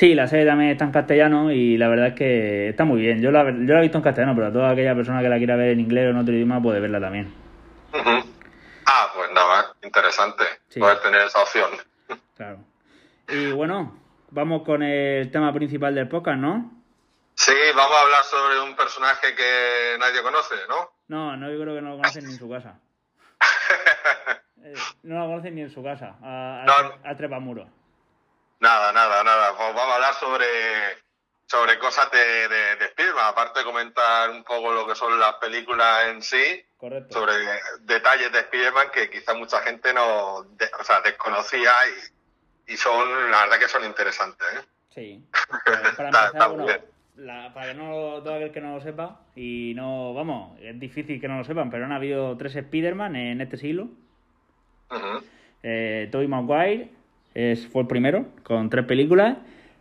Sí, la serie también está en castellano y la verdad es que está muy bien. Yo la, yo la he visto en castellano, pero toda aquella persona que la quiera ver en inglés o en otro idioma puede verla también. Ah, pues nada, interesante poder tener esa opción. Claro. Y bueno, vamos con el tema principal del podcast, ¿no? Sí, vamos a hablar sobre un personaje que nadie conoce, ¿no? No, no, yo creo que no lo conocen ni en su casa. Eh, no lo conocen ni en su casa, a, a, Trepamuro. Nada, nada, nada. Pues vamos a hablar sobre, sobre cosas de, de, aparte de comentar un poco lo que son las películas en sí, Correcto. sobre detalles de Spiderman que quizá mucha gente no o sea, desconocía y, y, son, la verdad que son interesantes. ¿eh? Sí. para empezar, para que no todo aquel que no lo sepa, y no, vamos, es difícil que no lo sepan, pero han habido tres Spider-Man en este siglo. Uh Tobey Maguire es, fue el primero, con tres películas.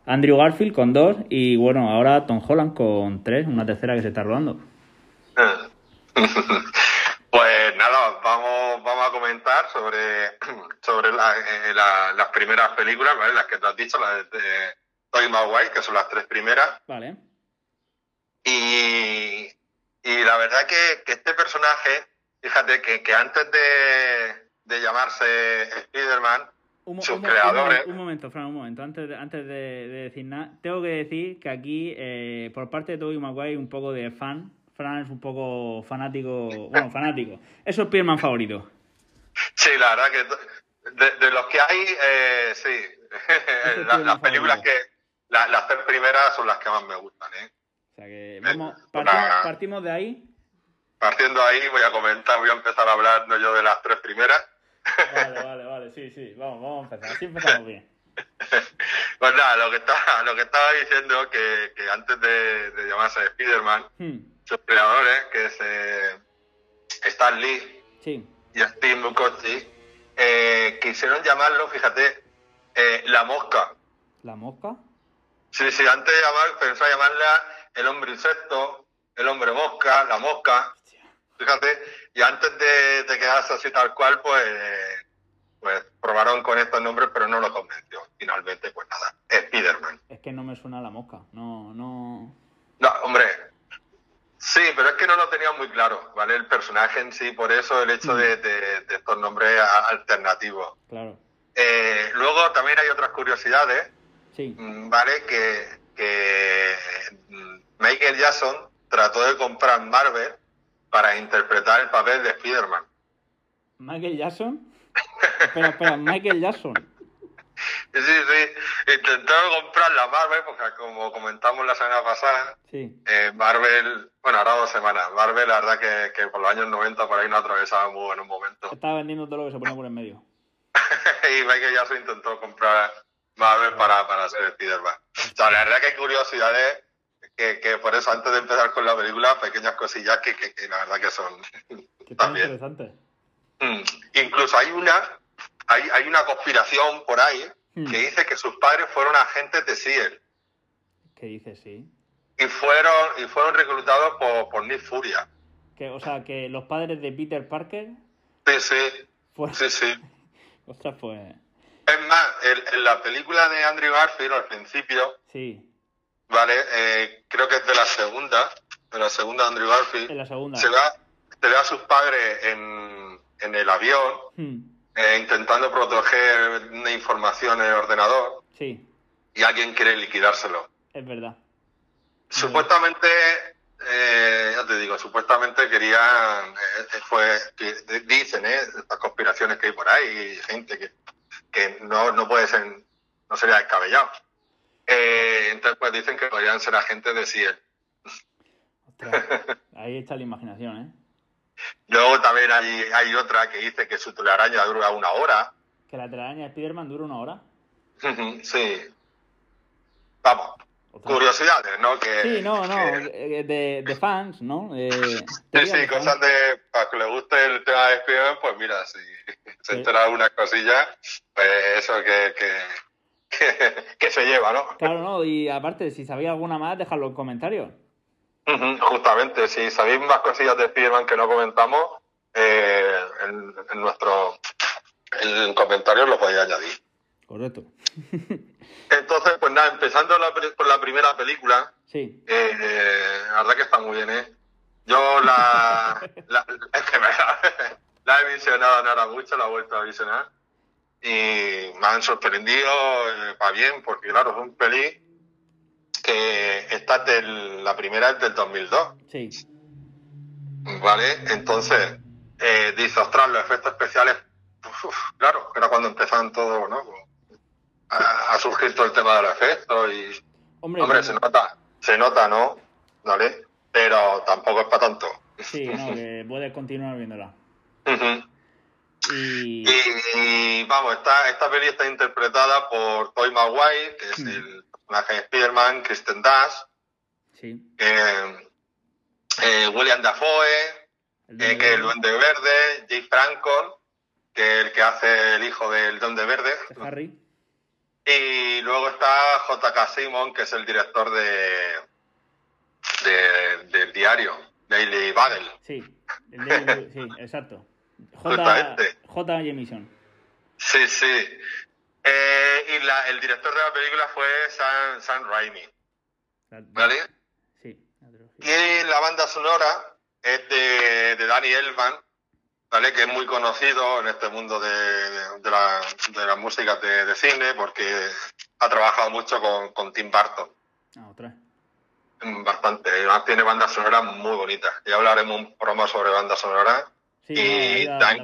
Andrew Garfield con dos. Y bueno, ahora Tom Holland con tres, una tercera que se está rodando. pues nada, vamos, vamos a comentar sobre, sobre eh, las primeras películas, ¿vale? Las que te has dicho, las de, Tobey Maguire, que son las tres primeras. Vale. Y, y la verdad que, que este personaje, fíjate que, que antes de, de llamarse Spider-Man, sus creadores. Un, momento, Fran, un momento. Antes de, antes de, decir nada, tengo que decir que aquí, eh, por parte de Tobey Maguire, un poco de fan. Fran es un poco fanático. Bueno, fanático. Es su Spider-Man favorito. Sí, la verdad que de, de los que hay, eh, sí. las películas que. las tres primeras son las que más me gustan, ¿eh? sea que vamos, partimos, de ahí. Partiendo de ahí voy a comentar, voy a empezar hablando yo de las tres primeras. Vale, vale, vale, sí, sí, vamos, vamos a empezar, así empezamos bien. Pues nada, lo que estaba, lo que estaba diciendo que, que antes de, de llamarse Spider-Man, hmm. sus creadores, que es eh, Stan Lee sí. y Steve Mukotzi, eh, quisieron llamarlo, fíjate, eh, La Mosca. ¿La Mosca? Sí, sí, antes de llamar, pensó llamarla el hombre insecto, el hombre mosca, la mosca, fíjate, y antes de, quedarse así tal cual, pues, pues probaron con estos nombres, pero no lo convenció. Finalmente, pues nada, Spiderman. Es que no me suena la mosca, no, no. No, hombre, sí, pero es que no lo tenía muy claro, ¿vale? El personaje en sí, por eso el hecho de, mm. estos nombres alternativos. Claro. Eh, luego también hay otras curiosidades, sí. Mm, ¿vale? Que, que Michael Jackson trató de comprar Marvel para interpretar el papel de Spider-Man. ¿Michael Jackson? espera, espera, Michael Jackson. Sí, sí, intentó comprar la Marvel, porque como comentamos la semana pasada, sí. eh, Marvel, bueno, ahora dos semanas, Marvel la verdad que, que, por los años 90 por ahí no atravesaba muy en un momento. Estaba vendiendo todo lo que se ponía por en medio. y Michael Jackson intentó comprar Marvel para, para hacer Spider-Man. O sea, la verdad que hay curiosidades que, por eso antes de empezar con la película, pequeñas cosillas que, que, la verdad que son también interesantes. Mm. Incluso hay una, hay, hay una conspiración por ahí mm. que dice que sus padres fueron agentes de SEAL. ¿Qué dice, sí? Y fueron, y fueron reclutados por, por Nick Furia. Que, o sea, que los padres de Peter Parker. Sí, sí. Sí, sí. Ostras, pues. Es más, en, la película de Andrew Garfield, al principio. Sí Vale, eh, creo que es de la segunda, de la segunda Andrew Garfield. En la segunda. Se ve a, sus padres en, en el avión, hmm. eh, intentando proteger una información en el ordenador. Sí. Y alguien quiere liquidárselo. Es verdad. Supuestamente, eh, ya te digo, supuestamente querían, fue, dicen, ¿eh? Estas conspiraciones que hay por ahí, gente que, que no, no puede ser, no sería descabellado. Eh, entonces, pues dicen que podrían ser agentes de Ciel. ahí está la imaginación, ¿eh? Luego también hay, hay otra que dice que su telaraña dura una hora. ¿Que la telaraña de Spiderman dura una hora? sí. Vamos. Curiosidades, ¿no? Que, sí, no, no, eh, de, de, fans, ¿no? Eh, sí, sí, cosas de. Para que le guste el tema de Spiderman, pues mira, si se entera algunas cosillas, pues eso que, que que, se lleva, ¿no? Claro, no, y aparte, si sabéis alguna más, dejadlo en comentarios. justamente, si sabéis más cosillas de Spiderman que no comentamos, eh, en, nuestro en comentarios lo podéis añadir. Correcto. Entonces, pues nada, empezando la, por la primera película. Sí. Eh, la verdad que está muy bien, ¿eh? Yo la. la es que me, la he visionado no era mucho, la he vuelto a visionar. Y me han sorprendido eh, para bien, porque claro, es un peli que está del, la primera es del 2002. Sí. ¿Vale? Entonces, eh, dice, ostras, los efectos especiales, uf, claro, era cuando empezaban todo, ¿no? A, a, surgir todo el tema de los efectos y... Hombre, se nota, se nota, ¿no? ¿Vale? Pero tampoco es para tanto. Sí, no, que puedes continuar viéndola. Ujú. Y. Y vamos, esta, esta peli está interpretada por Toy Maguire, que es Mm. el personaje de Spider-Man, Kristen Dash, Sí. eh, eh, William Dafoe, El eh, que es el Duende Verde, Jay Francon, que es el que hace el hijo del Duende Verde, de Harry. y luego está J.K. Simon, que es el director de, de- del diario, Daily Bugle. Sí. El Daily- sí, exacto. J. J. Jameson. Sí, sí. Eh, y la- el director de la película fue Sam, Sam Raimi, ¿vale? Sí. Y la banda sonora es de, de Danny Elfman, ¿vale? Que es muy conocido en este mundo de, de- de la, de las músicas de, de cine porque ha trabajado mucho con, con Tim Burton. Ah, otra. Bastante. Además tiene bandas sonoras muy bonitas. Ya hablaremos un promo sobre bandas sonoras. Sí, Y no, Dan-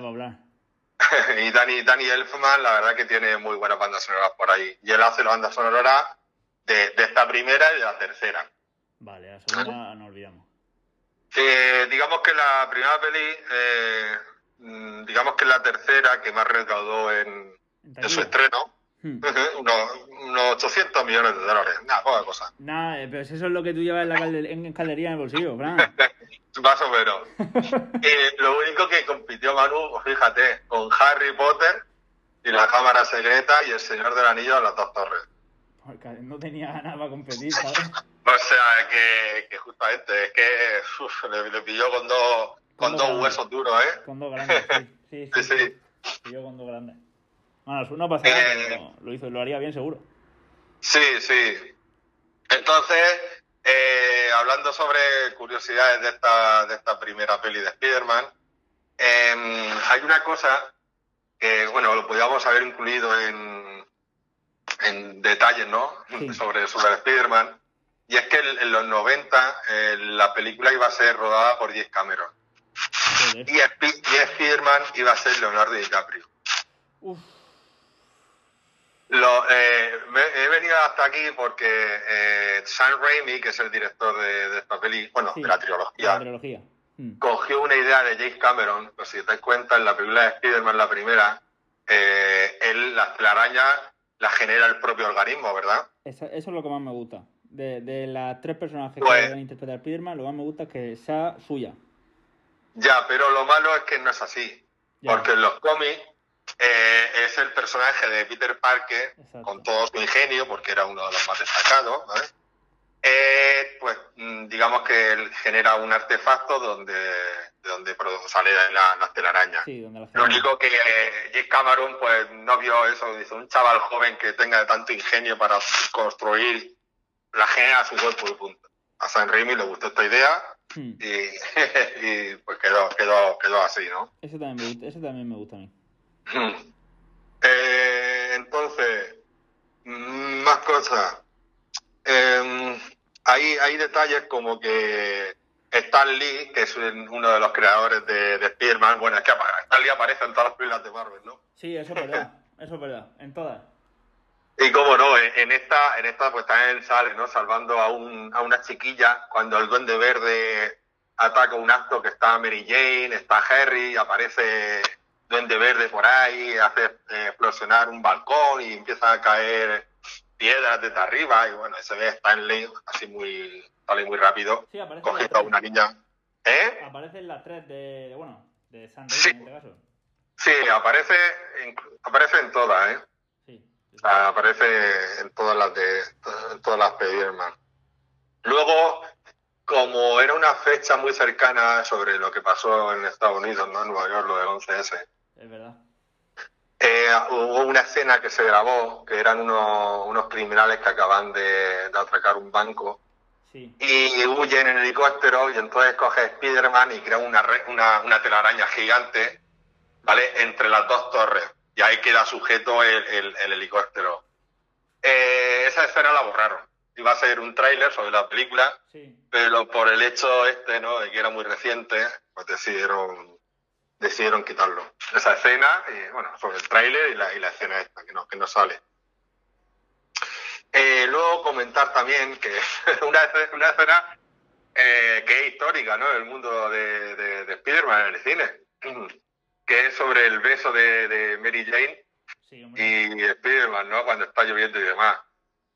y Danny, Danny Elfman, la verdad que tiene muy buenas bandas sonoras por ahí. Y él hace la banda sonora de, de esta primera y de la tercera. Vale, la segunda no olvidamos. Eh, digamos que la primera peli, eh, mm, digamos que la tercera que más recaudó en, ¿En en su estreno, Hmm. unos, unos 800 millones de dólares, nada, poca cosa. Nada, eh, pero si eso es lo que tú llevas en la calde- en caldería en el bolsillo, Fran. Más o menos. Eh, lo único que compitió Manu, fíjate, con Harry Potter y la Cámara Secreta y el Señor del Anillo de las dos torres. Porque no tenía nada para competir, ¿sabes? O sea, que, que justamente, es que uf, le, le pilló con dos, con Con dos huesos duros, ¿eh? Con dos grandes, sí. Sí, Sí, sí. sí. sí. Yo con dos grandes. Bueno, no pasa nada, Eh. lo hizo, lo haría bien seguro. Sí, sí. Entonces, eh, hablando sobre curiosidades de esta, de esta primera peli de Spider-Man, em, hay una cosa que, bueno, lo podíamos haber incluido en, en detalles, ¿no? Sí. Sobre, sobre Spider-Man. Y es que en, los 90 eh, la película iba a ser rodada por James Cameron. Joder. Y, Spi- y Spider-Man iba a ser Leonardo DiCaprio. Uf, Lo, eh, me- he venido hasta aquí porque eh, Sam Raimi, que es el director de, de esta peli, bueno, sí. de la trilogía, La trilogía. Hmm. cogió una idea de James Cameron, pues si te das cuenta, en la película de Spider-Man, la primera, eh, él, la telaraña la genera el propio organismo, ¿verdad? Esa- eso es lo que más me gusta. De, de las tres personajes Pues- que van a interpretar Spiderman, lo más me gusta es que sea suya. Ya, pero lo malo es que no es así, Ya. porque en los cómics eh, es el personaje de Peter Parker, Exacto. con todo su ingenio, porque era uno de los más destacados, ¿vale? Eh, pues mm, digamos que él genera un artefacto donde, de donde sale la, la telaraña. Sí, la Lo único que eh, Cameron pues no vio eso, dice un chaval joven que tenga tanto ingenio para construir la genera a su cuerpo y punto. A San Raimi le gustó esta idea Hmm. y, y, pues quedó, quedó, quedó así, ¿no? Ese también me gusta, ese también me gusta a mí. Eh, entonces, más cosas. Eh, hay, hay detalles como que Stan Lee, que es un- uno de los creadores de, de Spider-Man, bueno, es que Stan Lee aparece en todas las películas de Marvel, ¿no? Sí, eso es verdad. Eso es verdad. En todas. Y cómo no, en en esta, en esta pues también sale, ¿no? Salvando a, un, a una chiquilla cuando el Duende Verde ataca un acto que está Mary Jane, está Harry, aparece Duende Verde por ahí, hace eh, explosionar un balcón y empiezan a caer piedras desde arriba y bueno, se ve Stanley así muy, sale muy rápido, Sí, cogiendo a una niña. ¿Eh? Aparece en las tres de, de, bueno, de San Sí. en este caso. Sí, aparece en, aparece en todas, ¿eh? Sí. Ah, aparece en todas las de en todas las Spider-Man. Luego, como era una fecha muy cercana sobre lo que pasó en Estados Unidos, ¿no? En Nueva York, lo del 11S, Es verdad. eh, hubo una escena que se grabó, que eran unos, unos criminales que acaban de, de atracar un banco y huyen en helicóptero y entonces coge Spider-Man y crea una, una, una, telaraña gigante, ¿vale? Entre las dos torres. Y ahí queda sujeto el, el, helicóptero. Eh, esa escena la borraron. Iba a ser un tráiler sobre la película, pero por el hecho este, ¿no? De que era muy reciente, pues decidieron, decidieron quitarlo. Esa escena, y, bueno, sobre el tráiler y la, y la escena esta, que no, que no sale. Eh, luego comentar también que una, una escena eh, que es histórica, ¿no? El mundo de, de, de Spider-Man en el cine, que es sobre el beso de, Mary Jane y Spider-Man, ¿no? Cuando está lloviendo y demás.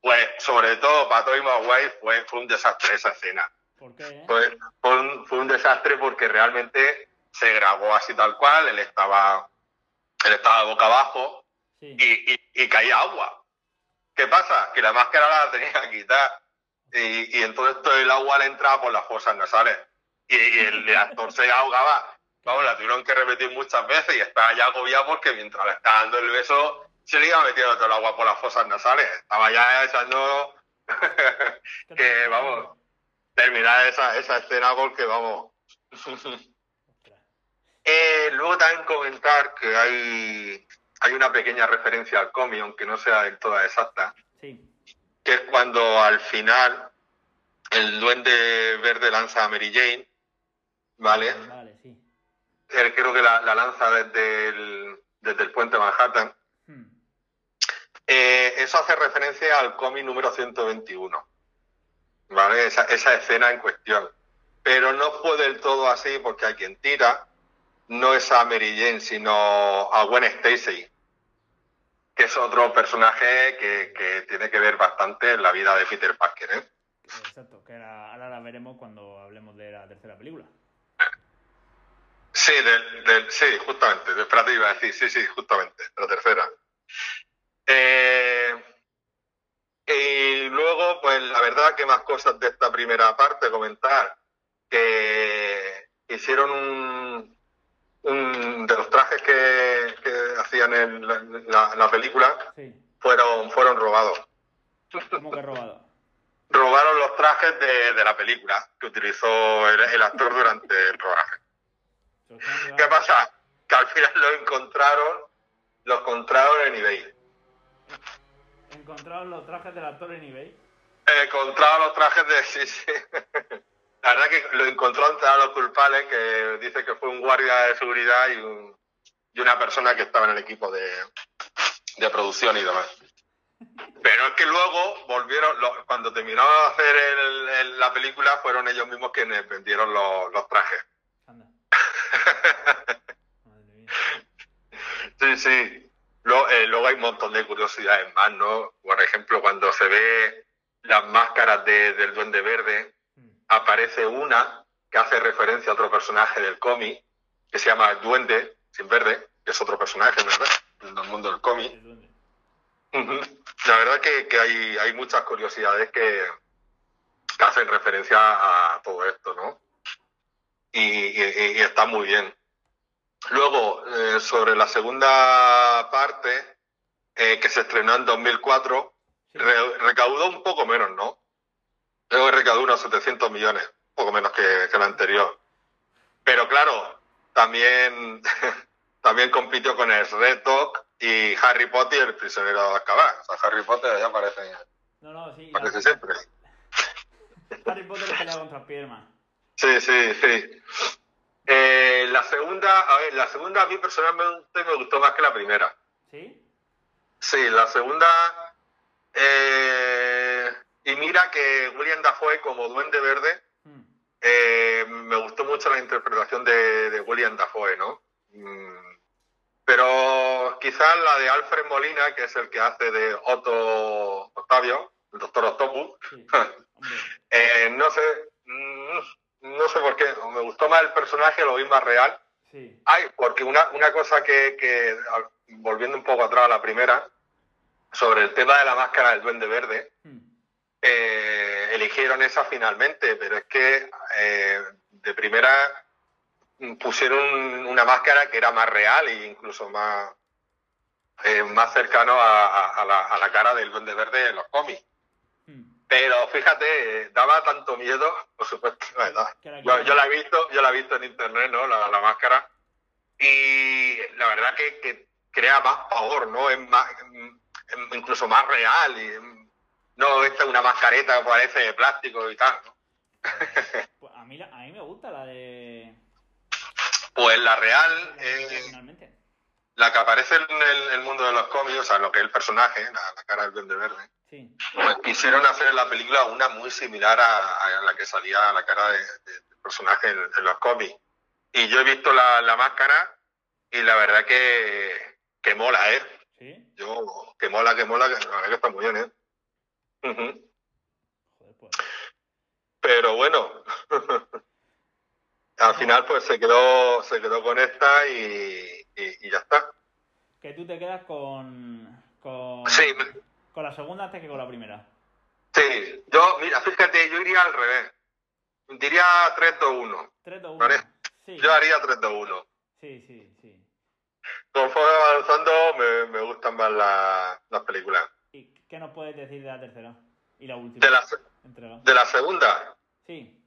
Pues, sobre todo para Tobey Maguire fue, fue un desastre esa escena. ¿Por qué? Eh? Fue, fue, un, desastre porque realmente se grabó así tal cual, él estaba, él estaba boca abajo y, y caía agua. ¿Qué pasa? Que la máscara la tenía que quitar. Y, y entonces todo el agua le entraba por las fosas nasales. Y, y el, actor se ahogaba. Vamos, la tuvieron que repetir muchas veces y estaba ya agobiado porque mientras le estaba dando el beso se le iba metiendo todo el agua por las fosas nasales. Estaba ya echando que, vamos, terminar esa, esa escena porque, vamos. eh, luego también comentar que hay hay una pequeña referencia al cómic, aunque no sea del todo exacta, sí. que es cuando al final el duende verde lanza a Mary Jane, ¿vale? Vale, sí. Él creo que la, lanza desde el, desde el puente Manhattan. Eh, eso hace referencia al cómic número 121, ¿vale? Esa, esa escena en cuestión. Pero no fue del todo así porque a quien tira no es a Mary Jane, sino a Gwen Stacy, que es otro personaje que, tiene que ver bastante en la vida de Peter Parker. ¿eh? Exacto, que ahora, la veremos cuando hablemos de la tercera película. Sí, sí, justamente, Espérate, iba a decir, sí, sí, justamente, la tercera. Eh, y luego, pues la verdad que más cosas de esta primera parte comentar, que hicieron un, un, de los trajes que, hacían en la, película fueron, fueron robados. ¿Cómo que robados? Robaron los trajes de, la película que utilizó el, actor durante el rodaje. ¿Qué pasa? Que al final lo encontraron, los encontraron en eBay. ¿Encontraron los trajes del actor en eBay? Encontraron los trajes de... Sí, sí. La verdad que lo encontró entre los culpables, que dice que fue un guardia de seguridad y, una persona que estaba en el equipo de, producción y demás. Pero es que luego volvieron, cuando terminó de hacer la película, fueron ellos mismos quienes vendieron los, trajes. sí, sí. Eh, luego, hay un montón de curiosidades más, ¿no? Por ejemplo, cuando se ve las máscaras del Duende Verde, aparece una que hace referencia a otro personaje del cómic, que se llama Duende, sin verde, que es otro personaje, ¿verdad? En el mundo del cómic. La verdad que, que hay, hay, muchas curiosidades que, hacen referencia a todo esto, ¿no? Y, está muy bien. Luego, eh, sobre la segunda parte, eh, que se estrenó en 2004, recaudó un poco menos, ¿no? Luego recaudó unos 700 millones, poco menos que, que el anterior. Pero claro, también, también compitió con el Red Dog y Harry Potter y el prisionero de Azkaban. O sea, Harry Potter ya aparece, no, no, sí, aparece siempre. Harry Potter pelea contra Spiderman. Sí, sí, sí. Eh, la segunda, a ver, la segunda a mí personalmente me gustó más que la primera. ¿Sí? Sí, la segunda eh, y mira que William Dafoe como Duende Verde, hmm. eh, me gustó mucho la interpretación de, William Dafoe, ¿no? Mm, pero quizás la de Alfred Molina, que es el que hace de Otto Octavio, el doctor Octopus, eh, no sé, mm, no sé por qué, me gustó más el personaje, lo vi más real. Sí. Ay, porque una, una cosa que, que, volviendo un poco atrás a la primera, sobre el tema de la máscara del Duende Verde, hmm eh, eligieron esa finalmente, pero es que eh, de primera pusieron una máscara que era más real e incluso más, eh, más cercano a, la, cara del Duende Verde en los cómics. Pero fíjate, eh, daba tanto miedo, por supuesto, yo, la he visto, yo la he visto en internet, ¿no? La, máscara. Y la verdad que, crea más pavor, ¿no? Es más, incluso más real. Y, no, esta es una mascareta que parece de plástico y tal, ¿no? Pues a, mí, a mí me gusta la de... Pues la real... Eh, la que aparece en el, mundo de los cómics, o sea, lo que es el personaje, la, cara del Duende Verde, sí. pues quisieron hacer en la película una muy similar a, la que salía la cara del personaje en, los cómics. Y yo he visto la, máscara y la verdad que, que mola, ¿eh? ¿Sí? Yo, que mola, que mola, que la verdad que está muy bien, ¿eh? Joder, pues. Pero bueno, al final pues se quedó, se quedó con esta y, y, ya está. Que tú te quedas con, con, con la segunda antes que con la primera. Sí, yo, mira, fíjate, yo iría al revés. Diría 3-2-1. 3-2-1. ¿vale? Sí. Yo haría 3-2-1. Sí, sí, sí. Conforme avanzando, me, me gustan más las películas. ¿Y qué nos puedes decir de la tercera? Y la última. ¿De la, ¿de la segunda? Sí.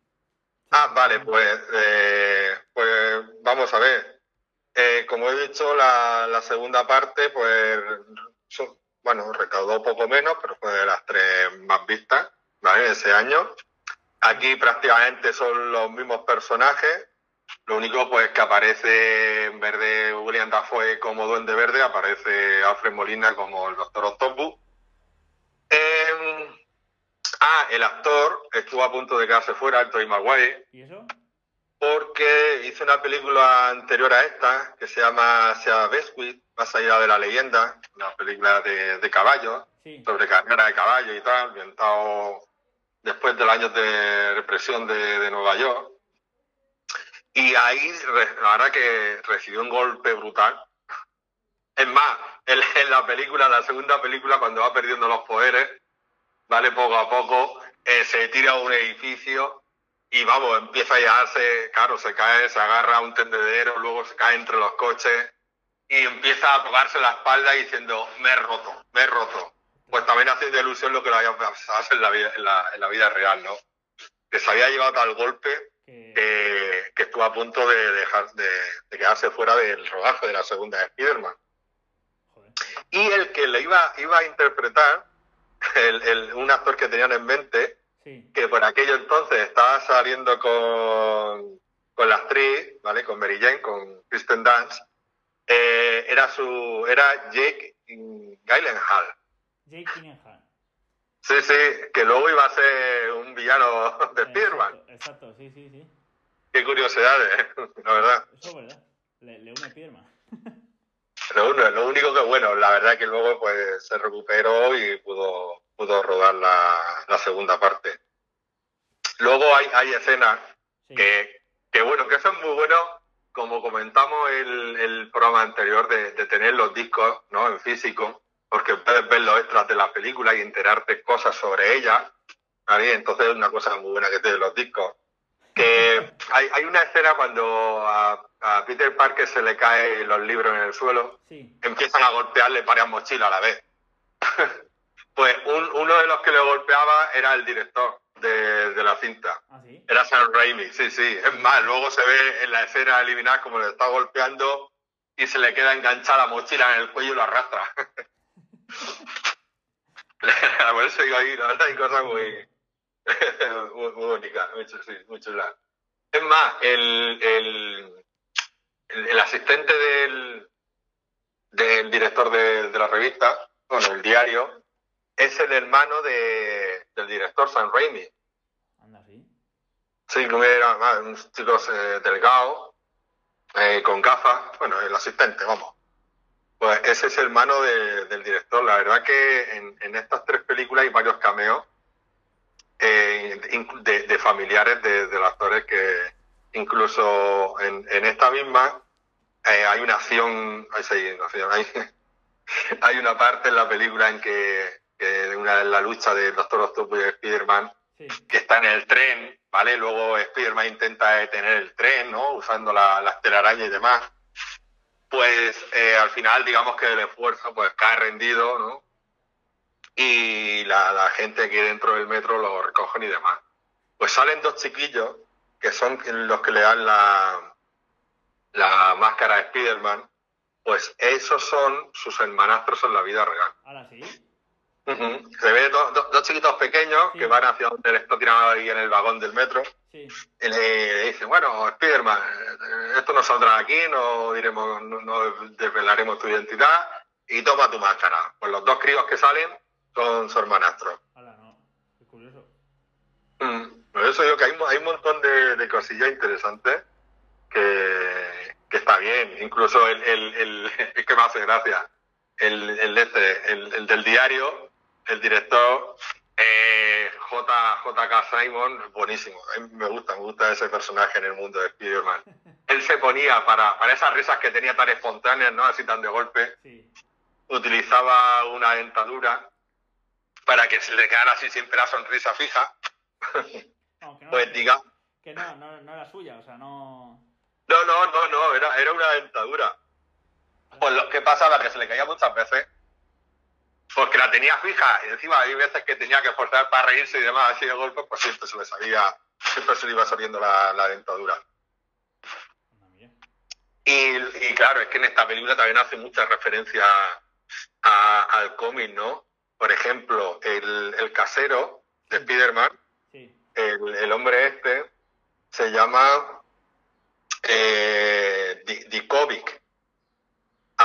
Ah, vale, pues, eh, pues vamos a ver. Eh, como he dicho, la, segunda parte, pues, bueno, recaudó poco menos, pero fue de las tres más vistas, ¿vale? Ese año. Aquí prácticamente son los mismos personajes. Lo único, pues, que aparece en verde William Dafoe como Duende Verde, aparece Alfred Molina como el Doctor Octopus. Eh, ah, el actor estuvo a punto de quedarse fuera, el Tobey Maguire. ¿Y eso? porque hizo una película anterior a esta que se llama Sea Besquit, más allá de la leyenda, una película de, de caballos, sobre carrera de caballos y tal, ambientado después del año de represión de, Nueva York. Y ahí, la verdad que recibió un golpe brutal. Es más, en, en la película, la segunda película, cuando va perdiendo los poderes, vale, poco a poco, eh, se tira a un edificio y vamos, empieza a llevarse, claro, se cae, se agarra a un tendedero, luego se cae entre los coches y empieza a tocarse la espalda diciendo, me he roto, me he roto. Pues también hace de ilusión lo que lo había pasado en la vida, en la, vida real, ¿no? Que se había llevado tal golpe que, estuvo a punto de dejar de, quedarse fuera del rodaje de la segunda de Spiderman. Y el que le iba, iba a interpretar, el, un actor que tenían en mente, que por aquello entonces estaba saliendo con, con la actriz, ¿vale? Con Mary Jane, con Kristen Dance, eh, era su, era Jake Gyllenhaal. Jake Gyllenhaal. Sí, sí, que luego iba a ser un villano de Spiderman. Exacto, sí, sí, sí. Qué curiosidades, ¿eh? la verdad. Eso es verdad. Le, le une Spiderman. Lo, lo, único que, bueno, la verdad que luego pues se recuperó y pudo, pudo rodar la, segunda parte. Luego hay, hay escenas que, que, bueno, que son muy buenos, como comentamos el, el programa anterior, de, tener los discos ¿no? en físico, porque puedes ver los extras de la película y enterarte cosas sobre ella. Entonces es una cosa muy buena que tienen los discos. Que hay, hay una escena cuando a, a, Peter Parker se le caen los libros en el suelo, empiezan a golpearle varias mochilas a la vez. Pues uno de los que le golpeaba era el director de, la cinta. ¿Ah, sí? Era Sam Raimi, sí, sí. Es más, luego se ve en la escena eliminar como le está golpeando y se le queda enganchada la mochila en el cuello y lo arrastra. Por eso digo ahí, la verdad, hay cosas muy, muy, muy bonitas, muy, chulas. Es más, el, el, el, asistente del, del director de, de la revista, bueno, el diario, es el hermano de, del director Sam Raimi. Anda, sí. Sí, era un chico eh, delgado, eh, con gafas, bueno, el asistente, vamos. Pues ese es el hermano del director. La verdad que en, estas tres películas hay varios cameos eh, de, familiares de, los actores que incluso en, esta misma hay una acción, hay, hay una parte en la película en que que una la lucha del Doctor Octopus y Spider-Man, que está en el tren, ¿vale? Luego Spider-Man intenta detener el tren, ¿no? Usando la, las telarañas y demás. pues eh, al final digamos que el esfuerzo pues cae rendido, ¿no? Y la, la gente que dentro del metro lo recogen y demás. Pues salen dos chiquillos que son los que le dan la, la máscara a Spider-Man, pues esos son sus hermanastros en la vida real. Ahora sí. Se ve dos chiquitos pequeños que van hacia donde él está tirado ahí en el vagón del metro. Sí. Y le dicen, bueno, Spiderman, esto no saldrá aquí, no diremos, no, desvelaremos tu identidad y toma tu máscara. Pues los dos críos que salen son su hermanastro. Hola, no. Curioso. por eso digo que hay, hay un montón de, de cosillas interesantes que, que, está bien. Incluso el, el, el, es que me hace gracia. El, el, este, el, el del diario el director eh, J, JK Simon, buenísimo. me gusta, me gusta ese personaje en el mundo de Spider-Man. Él se ponía para, para esas risas que tenía tan espontáneas, ¿no? Así tan de golpe. Utilizaba una dentadura para que se le quedara así siempre la sonrisa fija. pues diga. Que no, no, no era suya, o sea, no. No, no, no, no, era, era una dentadura. Pues lo que pasaba que se le caía muchas veces porque la tenía fija y encima hay veces que tenía que forzar para reírse y demás así de golpe, pues siempre se le salía, siempre se le iba saliendo la, dentadura. Y, claro, es que en esta película también hace mucha referencia al cómic, ¿no? Por ejemplo, el, casero de Spider-Man, el, hombre este, se llama eh, Dikovic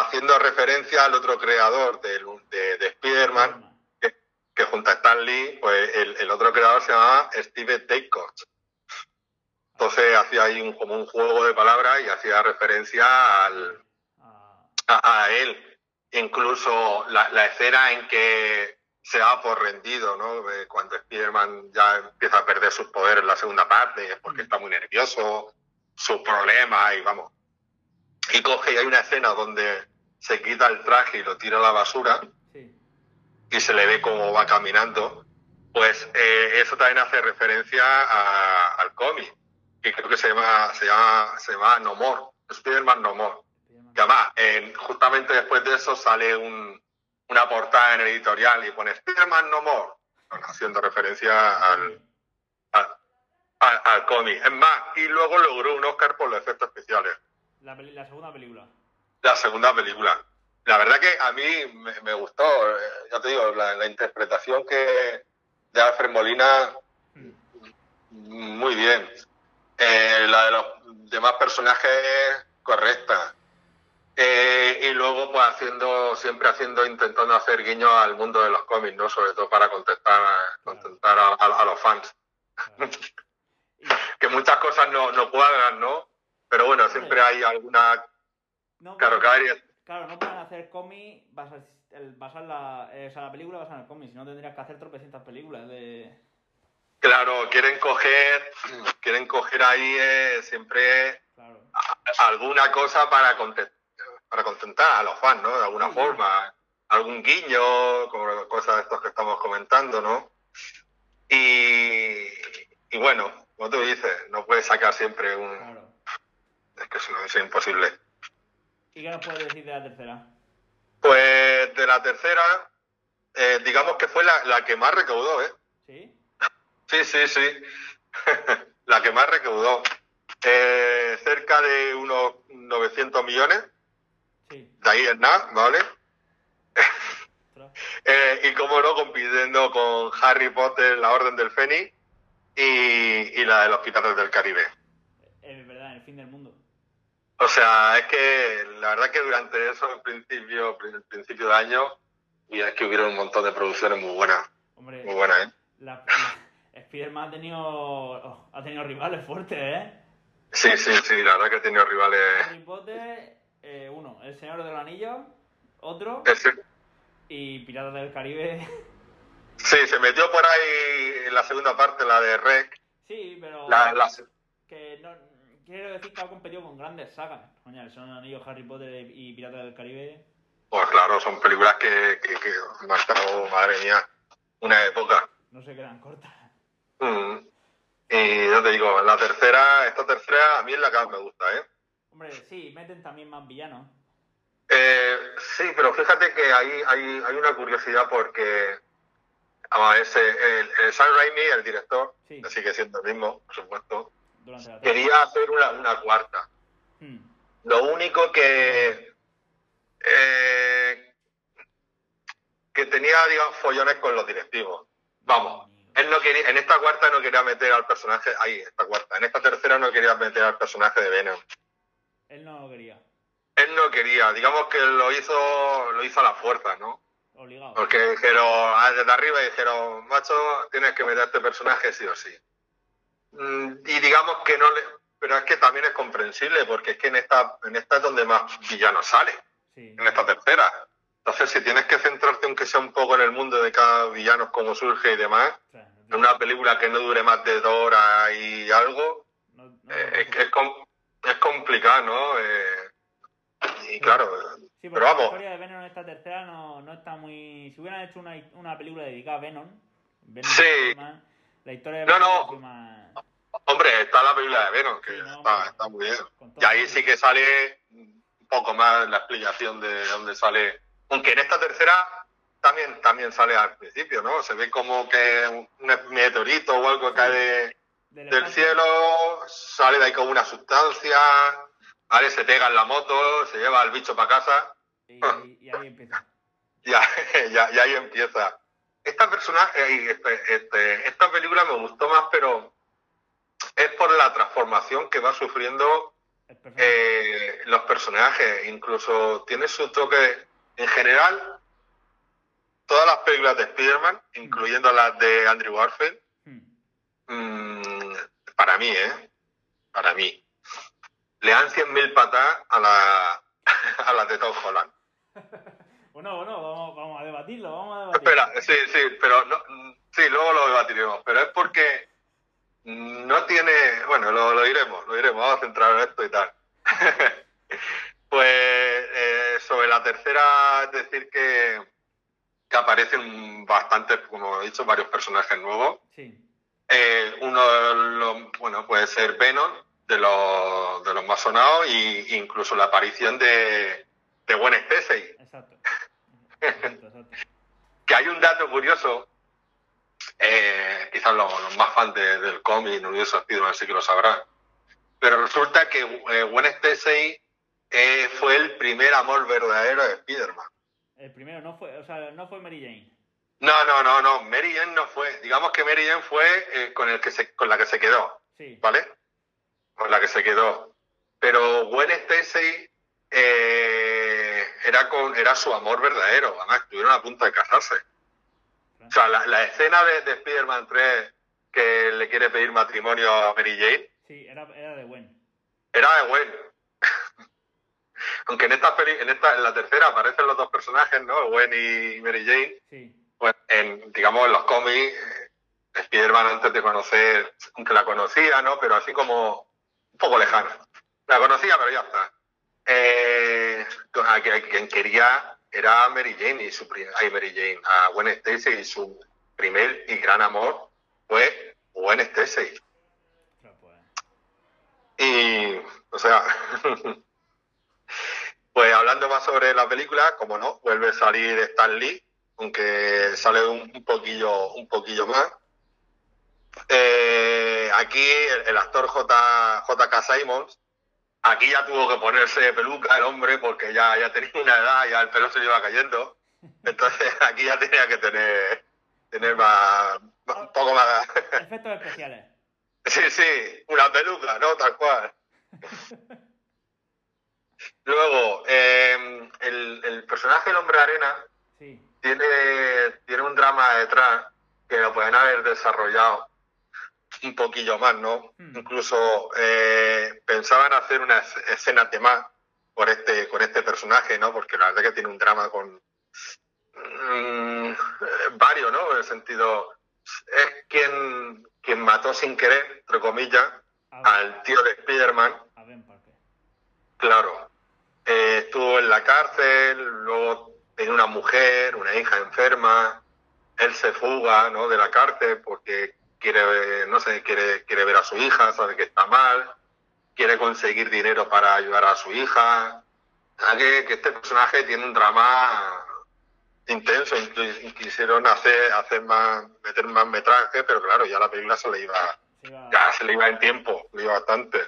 haciendo referencia al otro creador de, de, Spider-Man, que, junto a Stan Lee, pues el, otro creador se llamaba Steve Ditko. Entonces hacía ahí un, como un juego de palabras y hacía referencia al, a, él. Incluso la, escena en que se da por rendido, ¿no? Cuando Spider-Man ya empieza a perder sus poderes en la segunda parte, es porque está muy nervioso, sus problemas y vamos, y coge y hay una escena donde se quita el traje y lo tira a la basura y se le ve cómo va caminando, pues eh, eso también hace referencia al cómic, que creo que se llama, se llama, se llama No More, Spider-Man No More. Que además, justamente después de eso sale un, una portada en el editorial y pone Spider-Man No More, haciendo referencia al, al, al cómic. Es más, y luego logró un Oscar por los efectos especiales. La, segunda película. La segunda película. La verdad que a mí me, gustó, eh, ya te digo, la, interpretación que de Alfred Molina, muy bien. Eh, la de los demás personajes, correcta. Eh, y luego, pues haciendo, siempre haciendo, intentando hacer guiño al mundo de los cómics, ¿no? Sobre todo para contestar, contentar a, los fans. que muchas cosas no, no cuadran, ¿no? Pero bueno, siempre hay alguna... claro, Claro, no pueden hacer cómic basar, basar la, eh, o sea, la película basada en el cómic, si no tendrías que hacer tropecientas películas de... Claro, quieren coger, quieren coger ahí eh, siempre alguna cosa para contentar, para contentar a los fans, ¿no? De alguna forma, algún guiño, como cosas de estos que estamos comentando, ¿no? Y, y bueno, como tú dices, no puedes sacar siempre un, es que eso es imposible. ¿Y qué nos puedes decir de la tercera? Pues de la tercera, eh, digamos que fue la, que más recaudó, ¿eh? ¿Sí? Sí, sí, sí. la que más recaudó. Eh, cerca de unos 900 millones. Sí. De ahí en nada, ¿vale? eh, y como no, compitiendo con Harry Potter, La Orden del Fénix y, y la de los Piratas del Caribe. Es verdad, el fin del mundo. O sea, es que la verdad que durante eso, en principio, el principio de año, y es que hubieron un montón de producciones muy buenas. muy buenas, ¿eh? La, Spider-Man ha tenido, oh, ha tenido rivales fuertes, ¿eh? Sí, sí, sí, la verdad que ha tenido rivales. Harry Potter, eh, uno, El Señor del Anillo, otro, y Piratas del Caribe. Sí, se metió por ahí en la segunda parte, la de Rec. Sí, pero. La, Que no, quiero decir que ha competido con grandes sagas. Coño, son Anillos, Harry Potter y Piratas del Caribe. Pues claro, son películas que, que, que marcaron, madre mía, una época. No se quedan cortas. Mm. Y yo te digo, la tercera, esta tercera a mí es la que más me gusta, ¿eh? Hombre, sí, meten también más villanos. pero fíjate que hay, hay, hay una curiosidad porque vamos, ese, el, el Sam Raimi, el director, Sí. que sigue siendo el mismo, por supuesto, Durante la quería hacer una, una cuarta. Hmm. Lo único que eh, que tenía, digamos, follones con los directivos. Vamos, él no quería, en esta cuarta no quería meter al personaje, ahí, esta cuarta, en esta tercera no quería meter al personaje de Venom. Él no lo quería. Él no quería, digamos que lo hizo, lo hizo a la fuerza, ¿no? Obligado. Porque dijeron, ah, desde arriba dijeron, macho, tienes que meter a este personaje sí o sí. Mm, Y digamos que no le, pero es que también es comprensible, porque es que en esta, en esta es donde más villano sale. Sí. en esta tercera. Entonces, si tienes que centrarte, aunque sea un poco en el mundo de cada villano, cómo surge y demás, en una película que no dure más de dos horas y algo, no- no- eh, es, que es, com- es complicado, ¿no? Eh, y claro, Sí, pero la vamos, historia de Venom en esta tercera no, no está muy... Si hubieran hecho una, una película dedicada a Venom, Venom Sí. más- la historia de No, Venom no. es más... hombre, está la película de Venom, que Sí, no, está, hombre. está muy bien. Y ahí sí que sale un poco más la explicación de dónde sale. Aunque en esta tercera también, también sale al principio, ¿no? Se ve como que un meteorito o algo cae de, del del espacio. cielo, sale de ahí como una sustancia, ¿vale? Se pega en la moto, se lleva al bicho para casa, Y, ahí- y ahí empieza. ya, ya, y ahí empieza. Esta persona, eh, este, este, esta película me gustó más, pero es por la transformación que va sufriendo eh, los personajes. Incluso tiene su toque, en general, todas las películas de Spider-Man, incluyendo las de Andrew Garfield, Hmm. Mm, para mí, ¿eh? Para mí. Le dan 100.000 patas a la, a las de Tom Holland. Bueno, bueno, vamos, vamos a debatirlo, vamos a debatirlo. Espera, sí, sí, pero no, sí, luego lo debatiremos. Pero es porque no tiene, bueno, lo, lo iremos, lo iremos, vamos a centrar en esto y tal. pues eh, sobre la tercera, es decir que, que aparecen bastantes, como he dicho, varios personajes nuevos. Sí, Eh, uno de los, bueno, puede ser Venom, de los, de los más sonados, y incluso la aparición de, de Gwen Stacy. exacto. Exacto, exacto. Que hay un dato curioso, eh, quizás los, los más fans de- del cómic, el universo de Spider-Man sí que lo sabrán, pero resulta que eh, Gwen Stacy eh, fue el primer amor verdadero de Spider-Man. El primero no fue, o sea, no fue Mary Jane. No, no, no, no, Mary Jane no fue. Digamos que Mary Jane fue eh, con, el que se, con la que se quedó. Sí, ¿vale? Con la que se quedó. Pero Gwen Stacy eh, era, con, era su amor verdadero. Además, estuvieron a punto de casarse. O sea, la, la escena de, de Spider-Man 3 que le quiere pedir matrimonio a Mary Jane sí, era, era de Gwen. era de Gwen. Aunque en esta, peli- en esta en la tercera aparecen los dos personajes, ¿no? Gwen y Mary Jane. Sí, Pues en, digamos, en los cómics, eh, Spider-Man antes de conocer, aunque la conocía, ¿no? Pero así como un poco lejana. La conocía, pero ya está. Eh, a, a quien quería era a Mary Jane y su ay, Mary Jane, a Gwen Stacy y su primer y gran amor fue Gwen Stacy. Y, o sea, pues hablando más sobre la película, como no, vuelve a salir Stan Lee, aunque sale un, poquillo, un poquillo más. Eh, aquí el, el actor J, JK Simons, aquí ya tuvo que ponerse peluca el hombre porque ya, ya tenía una edad, ya el pelo se le iba cayendo. Entonces aquí ya tenía que tener, tener más, más- un poco más. efectos especiales. Sí, sí, una peluca, ¿no? Tal cual. Luego, eh, el, el personaje del hombre arena Sí, tiene, tiene un drama detrás que lo pueden haber desarrollado un poquillo más, ¿no? Hmm. Incluso eh, pensaban hacer unas escenas de más por este, con este personaje, ¿no? Porque la verdad que tiene un drama con mm, eh, varios, ¿no? En el sentido, es quien, quien mató sin querer, entre comillas, al tío de Spider-Man, claro. Eh, estuvo en la cárcel, luego tenía una mujer, una hija enferma, él se fuga, ¿no? De la cárcel porque quiere, no sé, quiere, quiere ver a su hija, sabe que está mal, quiere conseguir dinero para ayudar a su hija, que, que este personaje tiene un drama intenso, quisieron hacer, hacer más, meter más metraje, pero claro, ya la película se le iba, ya se le iba en tiempo, le iba bastante.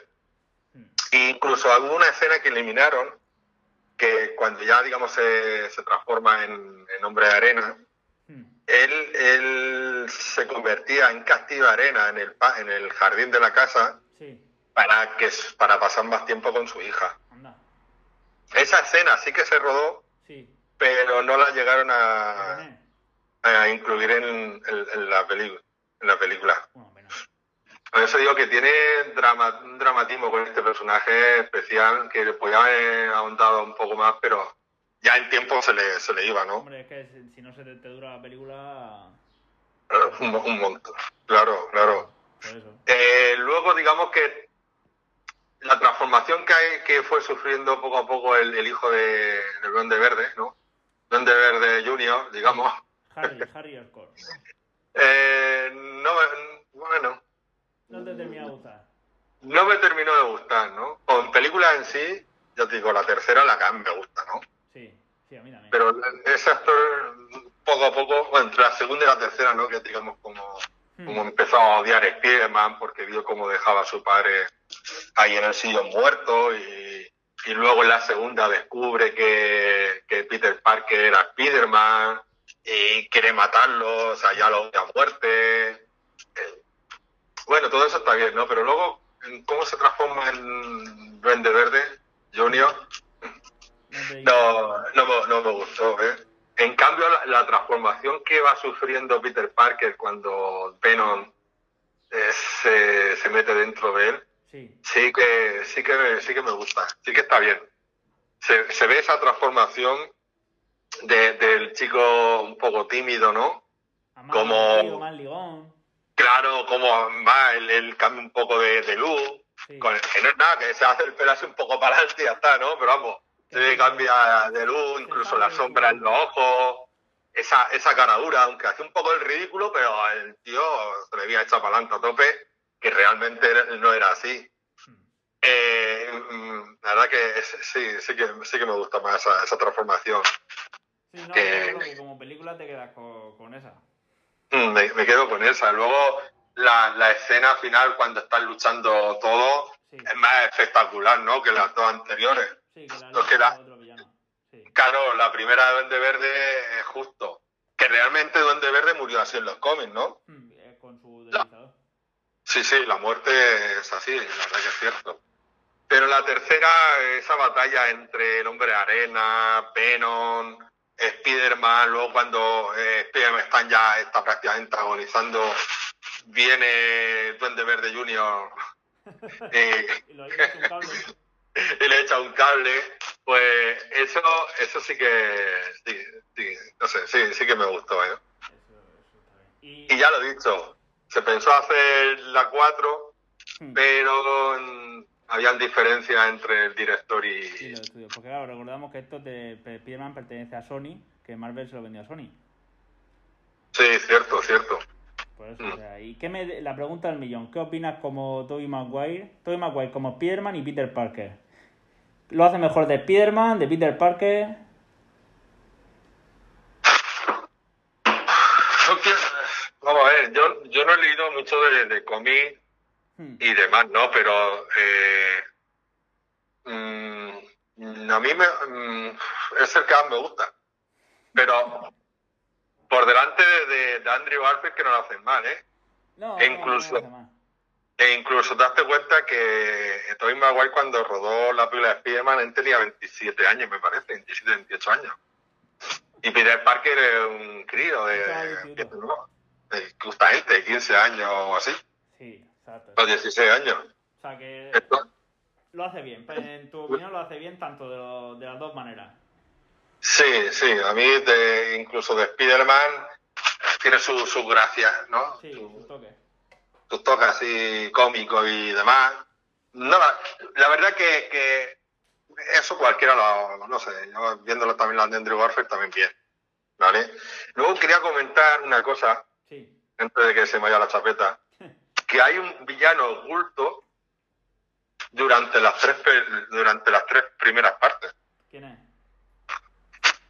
E incluso hubo una escena que eliminaron, que cuando ya, digamos, se, se transforma en, en hombre de arena. Él, él se convertía en castillo arena en el, en el jardín de la casa Sí, para, que, para pasar más tiempo con su hija. anda. Esa escena sí que se rodó, Sí. pero no la llegaron a, incluir en, en- en la película. En la película. Bueno, bueno. Por eso digo que tiene drama, un dramatismo con este personaje especial que le podía haber ahondado un poco más, pero ya en tiempo se le, se le iba, ¿no? Hombre, es que si- si no se te, te dura la película, Un, mo- un montón. Claro, claro. Eh, luego, digamos que la transformación que, hay, que fue sufriendo poco a poco el, el hijo de, del Duende Verde, ¿no? Duende Verde Junior, digamos. Harry, Harry Oscorp. Eh, no, me- bueno, No te termina de gustar. no me terminó de gustar, ¿no? Con películas en sí, ya te digo, la tercera la que más me gusta, ¿no? Sí, sí, a mí también. Pero ese actor, poco a poco, entre la segunda y la tercera, ¿no? Que digamos como, Hmm. como empezó a odiar a Spiderman porque vio cómo dejaba a su padre ahí en el sillón muerto y, y luego en la segunda descubre que, que Peter Parker era Spiderman y quiere matarlo, o sea, ya lo odia a muerte. Eh, Bueno, todo eso está bien, ¿no? Pero luego, ¿cómo se transforma en Duende Verde Junior? No No, no, me- gustó, ¿eh? En cambio, la, la transformación que va sufriendo Peter Parker cuando Venom eh, se, se mete dentro de él, Sí, sí que, sí que, me- sí que me gusta, sí que está bien. Se, se ve esa transformación de- del chico un poco tímido, ¿no? Como- lío, más ligón. Claro, como va el, el cambio un poco de, de luz, Sí. con el, que no es nada, que se hace el pelo así un poco para adelante y ya está, ¿no? Pero vamos, se cambia de luz, incluso la sombra en los ojos, esa, esa caradura, aunque hace un poco el ridículo, pero el tío se le había echado para a tope, que realmente no era así. Eh, mm, la verdad que sí, sí que, sí que me gusta más esa, esa transformación. Sí, no, que- como película te quedas con, con esa. Mm, Me, me quedo con esa. Luego la, la escena final cuando están luchando todos Sí, es más espectacular, ¿no? Que las dos anteriores. Sí, que la lo que liga la- otro villano. Sí, Claro, la primera de Duende Verde es justo. Que realmente Duende Verde murió así en los cómics, ¿no? Hmm, eh, con su La-. Sí, sí, la muerte es así, la verdad que es cierto. Pero la tercera, esa batalla entre el hombre arena, Venom, Spider-Man, luego cuando eh, Spider-Man están ya, está prácticamente agonizando, viene Duende Verde Junior Y lo cable. y le echa un cable, pues eso, eso sí que, sí, sí, no sé, sí, sí que me gustó, ¿eh? Y, Y ya lo he dicho, se pensó hacer la 4, Hmm, pero mm, habían diferencias entre el director y y... los estudios. Porque claro, recordamos que esto de Spider-Man pertenece a Sony, que Marvel se lo vendió a Sony. Sí, cierto, cierto. Por eso, Mm. o sea, y qué me, la pregunta del millón, ¿qué opinas como Tobey Maguire? Tobey Maguire como Spider-Man y Peter Parker. ¿Lo hace mejor de Spider-Man, de Peter Parker? Vamos a ver, yo, yo no he leído mucho de, de cómic Hmm, y demás, ¿no? Pero eh, mm, a mí me, mm, es el que más me gusta. Pero por delante de, de, de Andrew Garfield que no lo hacen mal, ¿eh? No, E no, no, incluso- no más. E incluso te das cuenta que Tobey Maguire cuando rodó la película de Spider-Man él tenía 27 años, me parece, 27, 28 años. Y Peter Parker es un crío de, justamente de 15 años o así, Sí, exacto. o 16 años. O sea que lo hace bien. En tu opinión lo hace bien tanto de, lo- de las dos maneras. Sí, sí, a mí de, incluso de Spider-Man tiene su, su gracia, ¿no? Sí, Su- toque. Sus toques así cómicos y demás. No, la, la verdad que, que eso cualquiera lo, no sé, yo viéndolo también la de Andrew Garfield también bien, ¿vale? Luego quería comentar una cosa, Sí. antes de que se me vaya la chapeta, que hay un villano oculto durante las tres durante las tres primeras partes. ¿Quién es?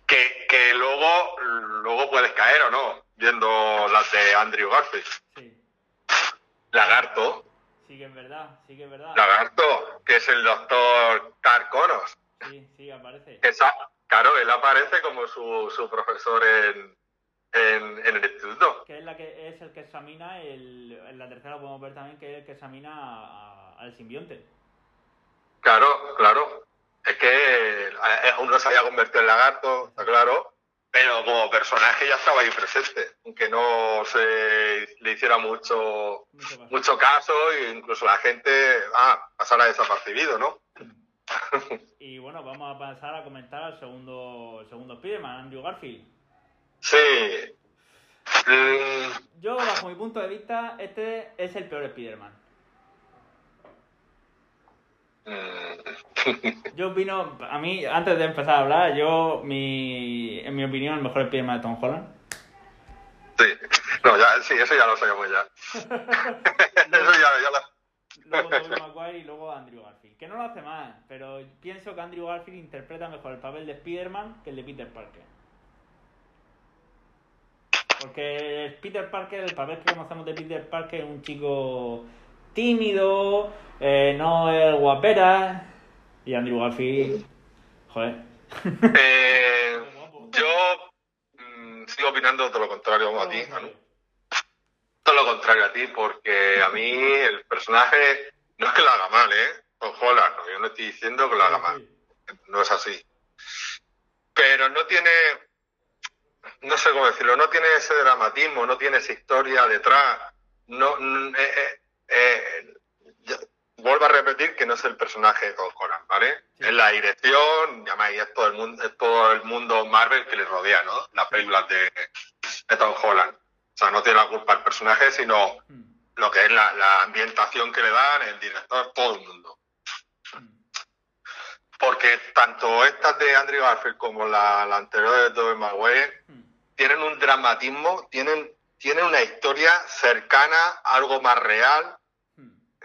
Que, que luego, luego puedes caer o no, viendo las de Andrew Garfield. Sí. Lagarto. Sí que es verdad, sí que es verdad. Lagarto, que es el doctor Carconos. Sí, sí, aparece. Esa, claro, él aparece como su, su profesor en, en, el instituto. Que es, la que es el que examina, el, en la tercera podemos ver también que es el que examina al simbionte. Claro, claro. Es que uno se había convertido en lagarto, está claro, pero como personaje ya estaba ahí presente, aunque no se le hiciera mucho, mucho caso e incluso la gente ah, pasara desapercibido, ¿no? Y bueno, vamos a pasar a comentar al segundo, segundo Spiderman, Andrew Garfield. Sí. Yo, bajo mi punto de vista, este es el peor Spider-Man. Yo opino, a mí, antes de empezar a hablar, yo, mi, en mi opinión, el mejor Spider-Man de Tom Holland. Sí, no, ya, sí, eso ya lo sabemos ya. eso ya, ya lo... Luego Tobey Maguire y luego Andrew Garfield. Que no lo hace mal, pero pienso que Andrew Garfield interpreta mejor el papel de Spider-Man que el de Peter Parker. Porque Peter Parker, el papel que conocemos de Peter Parker es un chico tímido, eh, no es guapera. Y Andrew Garfield, joder. Eh, yo mm, sigo opinando todo lo contrario a ti, Todo lo contrario a ti, porque a mí el personaje no es que lo haga mal, ¿eh? Ojalá, yo no estoy diciendo que lo haga mal. No es así. Pero no tiene no sé cómo decirlo, no tiene ese dramatismo, no tiene esa historia detrás. No, eh, eh, eh, vuelvo a repetir que no es el personaje de Tom Holland, ¿vale? Es la dirección, llamáis, es todo el mundo, es todo el mundo Marvel que le rodea, ¿no? Las películas de, Tom Holland. O sea, no tiene la culpa el personaje, sino mm. lo que es la, ambientación que le dan, el director, todo el mundo. Mm. Porque tanto estas de Andrew Garfield como la, anterior de Tobey Maguire mm tienen un dramatismo, tienen, tienen una historia cercana, algo más real,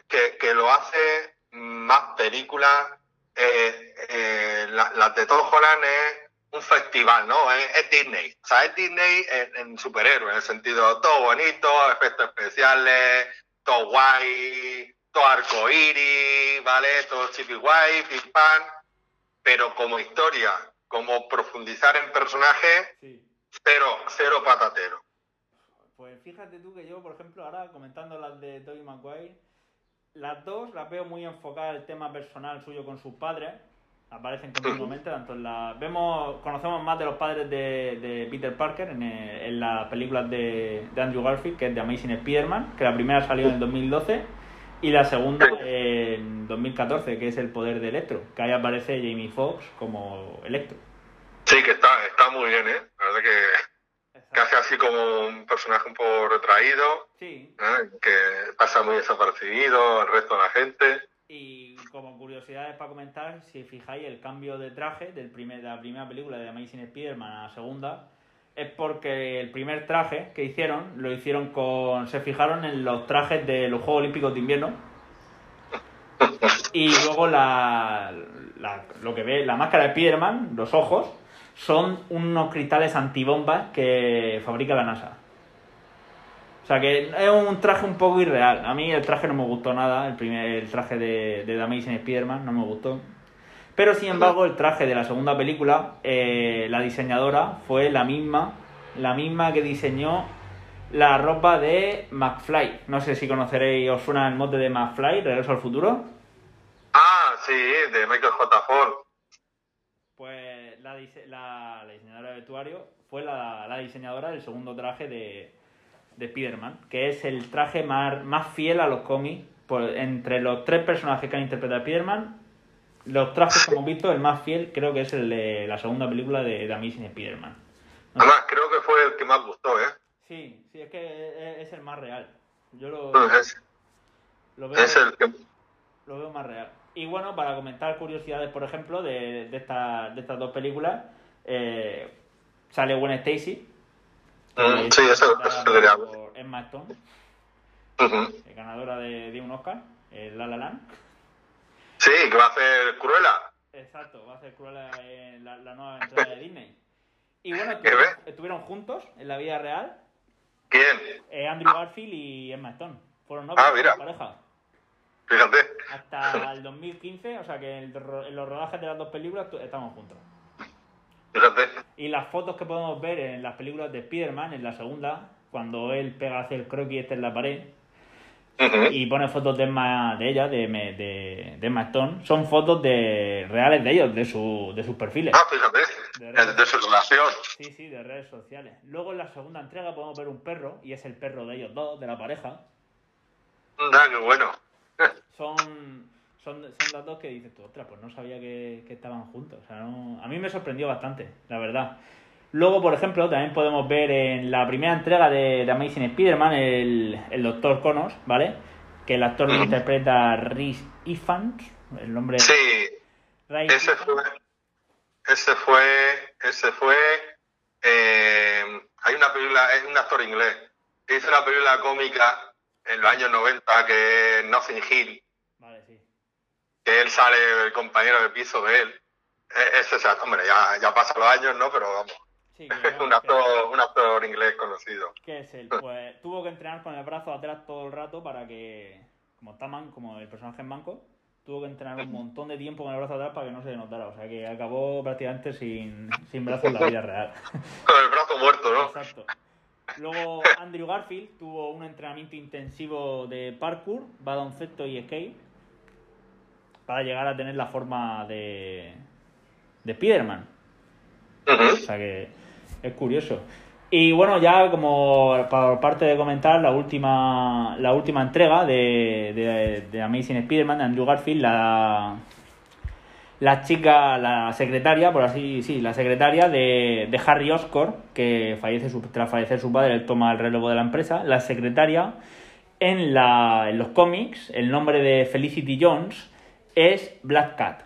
hmm. que, lo hace más película. Eh, eh, las de Tom Holland es un festival, ¿no? Es, Disney. O sea, es Disney en, superhéroes, en el sentido todo bonito, efectos especiales, todo guay, todo arcoíris, ¿vale? Todo chipi guay, pim pam. Pero como historia, como profundizar en personajes, Cero, cero patatero. Pues fíjate tú que yo, por ejemplo, ahora comentando las de Tobey Maguire, las dos las veo muy enfocadas al tema personal suyo con sus padres. Aparecen continuamente, tanto en la. Vemos, conocemos más de los padres de, Peter Parker en, en las películas de, Andrew Garfield, que es de Amazing Spider-Man, que la primera salió en 2012 y la segunda en 2014, que es El Poder de Electro, que ahí aparece Jamie Foxx como Electro. Sí, que está, está muy bien, ¿eh? La verdad que, que hace así como un personaje un poco retraído, sí. ¿eh? que pasa muy desapercibido al resto de la gente. Y como curiosidades para comentar, si fijáis el cambio de traje del primer, de la primera película de Amazing Spider-Man a la segunda, es porque el primer traje que hicieron lo hicieron con. se fijaron en los trajes de los Juegos Olímpicos de Invierno. Y luego la, la lo que ve, la máscara de Spider-Man, los ojos, son unos cristales antibombas que fabrica la NASA. O sea que es un traje un poco irreal. A mí el traje no me gustó nada, el, primer, el traje de, de The Amazing Spider-Man no me gustó. Pero sin embargo el traje de la segunda película, eh, la diseñadora fue la misma, la misma que diseñó la ropa de McFly. No sé si conoceréis, os suena el mote de McFly, Regreso al Futuro. Ah, sí, de Michael J. Ford. La, la, diseñadora de vestuario fue la, la, diseñadora del segundo traje de, de Spider-Man, que es el traje más, más fiel a los cómics. Por, entre los tres personajes que han interpretado a Spider-Man, los trajes que hemos visto, el más fiel creo que es el de la segunda película de, de Amazing Spider-Man. Además, creo que fue el que más gustó, ¿eh? Sí, sí, es que es, el más real. Yo lo, lo veo, es el que... lo veo más real. Y bueno, para comentar curiosidades, por ejemplo, de, de, esta, de estas dos películas, eh, sale Gwen Stacy. Mm, sí, eso, sería. Emma Stone, ganadora de, de, un Oscar, el La La Land. Sí, que va a hacer Cruella. Exacto, va a ser Cruella en la, nueva entrega de Disney. Y bueno, estuvieron, juntos en la vida real. ¿Quién? Eh, Andrew Garfield y Emma Stone. Fueron novios, ah, mira. pareja. Fíjate. Hasta el 2015, o sea que en, los rodajes de las dos películas estamos juntos. Y las fotos que podemos ver en las películas de Spider-Man, en la segunda, cuando él pega hacia el croquis este en la pared, y pone fotos de, Emma, de ella, de, de, de Emma Stone, son fotos de reales de ellos, de, su, de sus perfiles. Ah, fíjate, de, su relación. Sí, sí, de redes sociales. Luego en la segunda entrega podemos ver un perro, y es el perro de ellos dos, de la pareja. Ah, qué bueno. Son, son, son datos que dices tú, ostras, pues no sabía que, estaban juntos. O sea, no... a mí me sorprendió bastante, la verdad. Luego, por ejemplo, también podemos ver en la primera entrega de, Amazing Spider-Man el, el Doctor Connors, ¿vale? Que el actor lo interpreta Rhys Ifans, el nombre... Sí, ese fue, ese fue... Ese fue... Eh, hay una película, es un actor inglés, hizo una película cómica en los años 90 que es Nothing Hill. Que él sale, el compañero de piso de él. E, ese, hombre, ya, ya pasan los años, ¿no? Pero vamos. Sí, un, actor, un actor inglés conocido. ¿Qué es él? Pues tuvo que entrenar con el brazo atrás todo el rato para que, como está man, como el personaje en manco, tuvo que entrenar un montón de tiempo con el brazo atrás para que no se le notara. O sea que acabó prácticamente sin, sin brazo en la vida real. Con el brazo muerto, ¿no? Exacto. Luego Andrew Garfield tuvo un entrenamiento intensivo de parkour, baloncesto y skate para llegar a tener la forma de, de Spider-Man. O sea que es curioso. Y bueno, ya como por parte de comentar la última la última entrega de, de, de Amazing Spider-Man de Andrew Garfield, la, la chica, la secretaria, por así sí, la secretaria de, de Harry Oscorp, que fallece su, tras fallecer su padre, él toma el relevo de la empresa, la secretaria en, la, en los cómics, el nombre de Felicity Jones es Black Cat.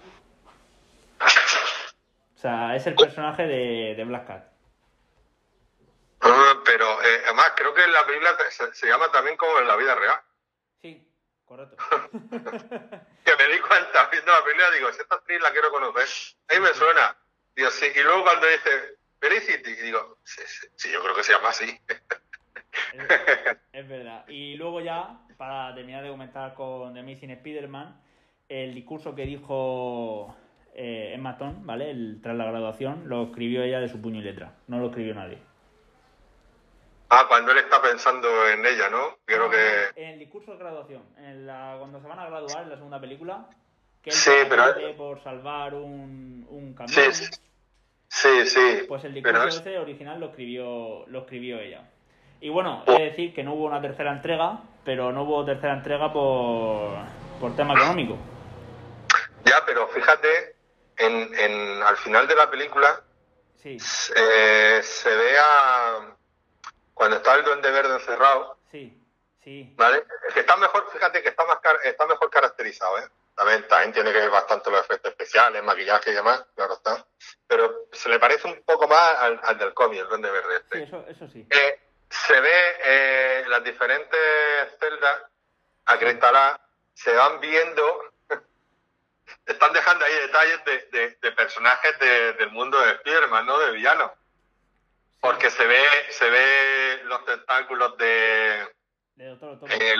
O sea, es el personaje de, de Black Cat. Ah, pero eh, además creo que en la película se, se llama también como en la vida real. Sí, Correcto. que me di cuenta viendo la película, digo, si esta actriz la quiero conocer, ahí me suena. Digo, sí. Y luego cuando dice Felicity, digo, sí, sí, yo creo que se llama así. es, verdad. Y luego ya, para terminar de comentar con The Amazing Spider-Man, el discurso que dijo eh, Emma Stone, ¿vale? El, tras la graduación, lo escribió ella de su puño y letra. No lo escribió nadie. Ah, cuando él está pensando en ella, ¿no? Creo que... En el discurso de graduación, en la, cuando se van a graduar en la segunda película, que él sí, pero... por salvar un, un camión. Sí, sí, sí. Pues el discurso ese original lo escribió, lo escribió ella. Y bueno, he de decir que no hubo una tercera entrega, pero no hubo tercera entrega por, por tema económico. Ya, pero fíjate, en, en, al final de la película sí. eh, se ve a cuando está el duende verde encerrado. Sí, sí. ¿Vale? que está mejor, fíjate que está más está mejor caracterizado, ¿eh? También, también tiene que ver bastante los efectos especiales, maquillaje y demás, claro está. Pero se le parece un poco más al, del cómic, el duende verde este. Sí, eso, eso sí. Eh, se ve eh, las diferentes celdas acristaladas, se van viendo, están dejando ahí detalles de, de, personajes del mundo de Spiderman, ¿no? De villanos. Porque se ve, se ve los tentáculos de, eh,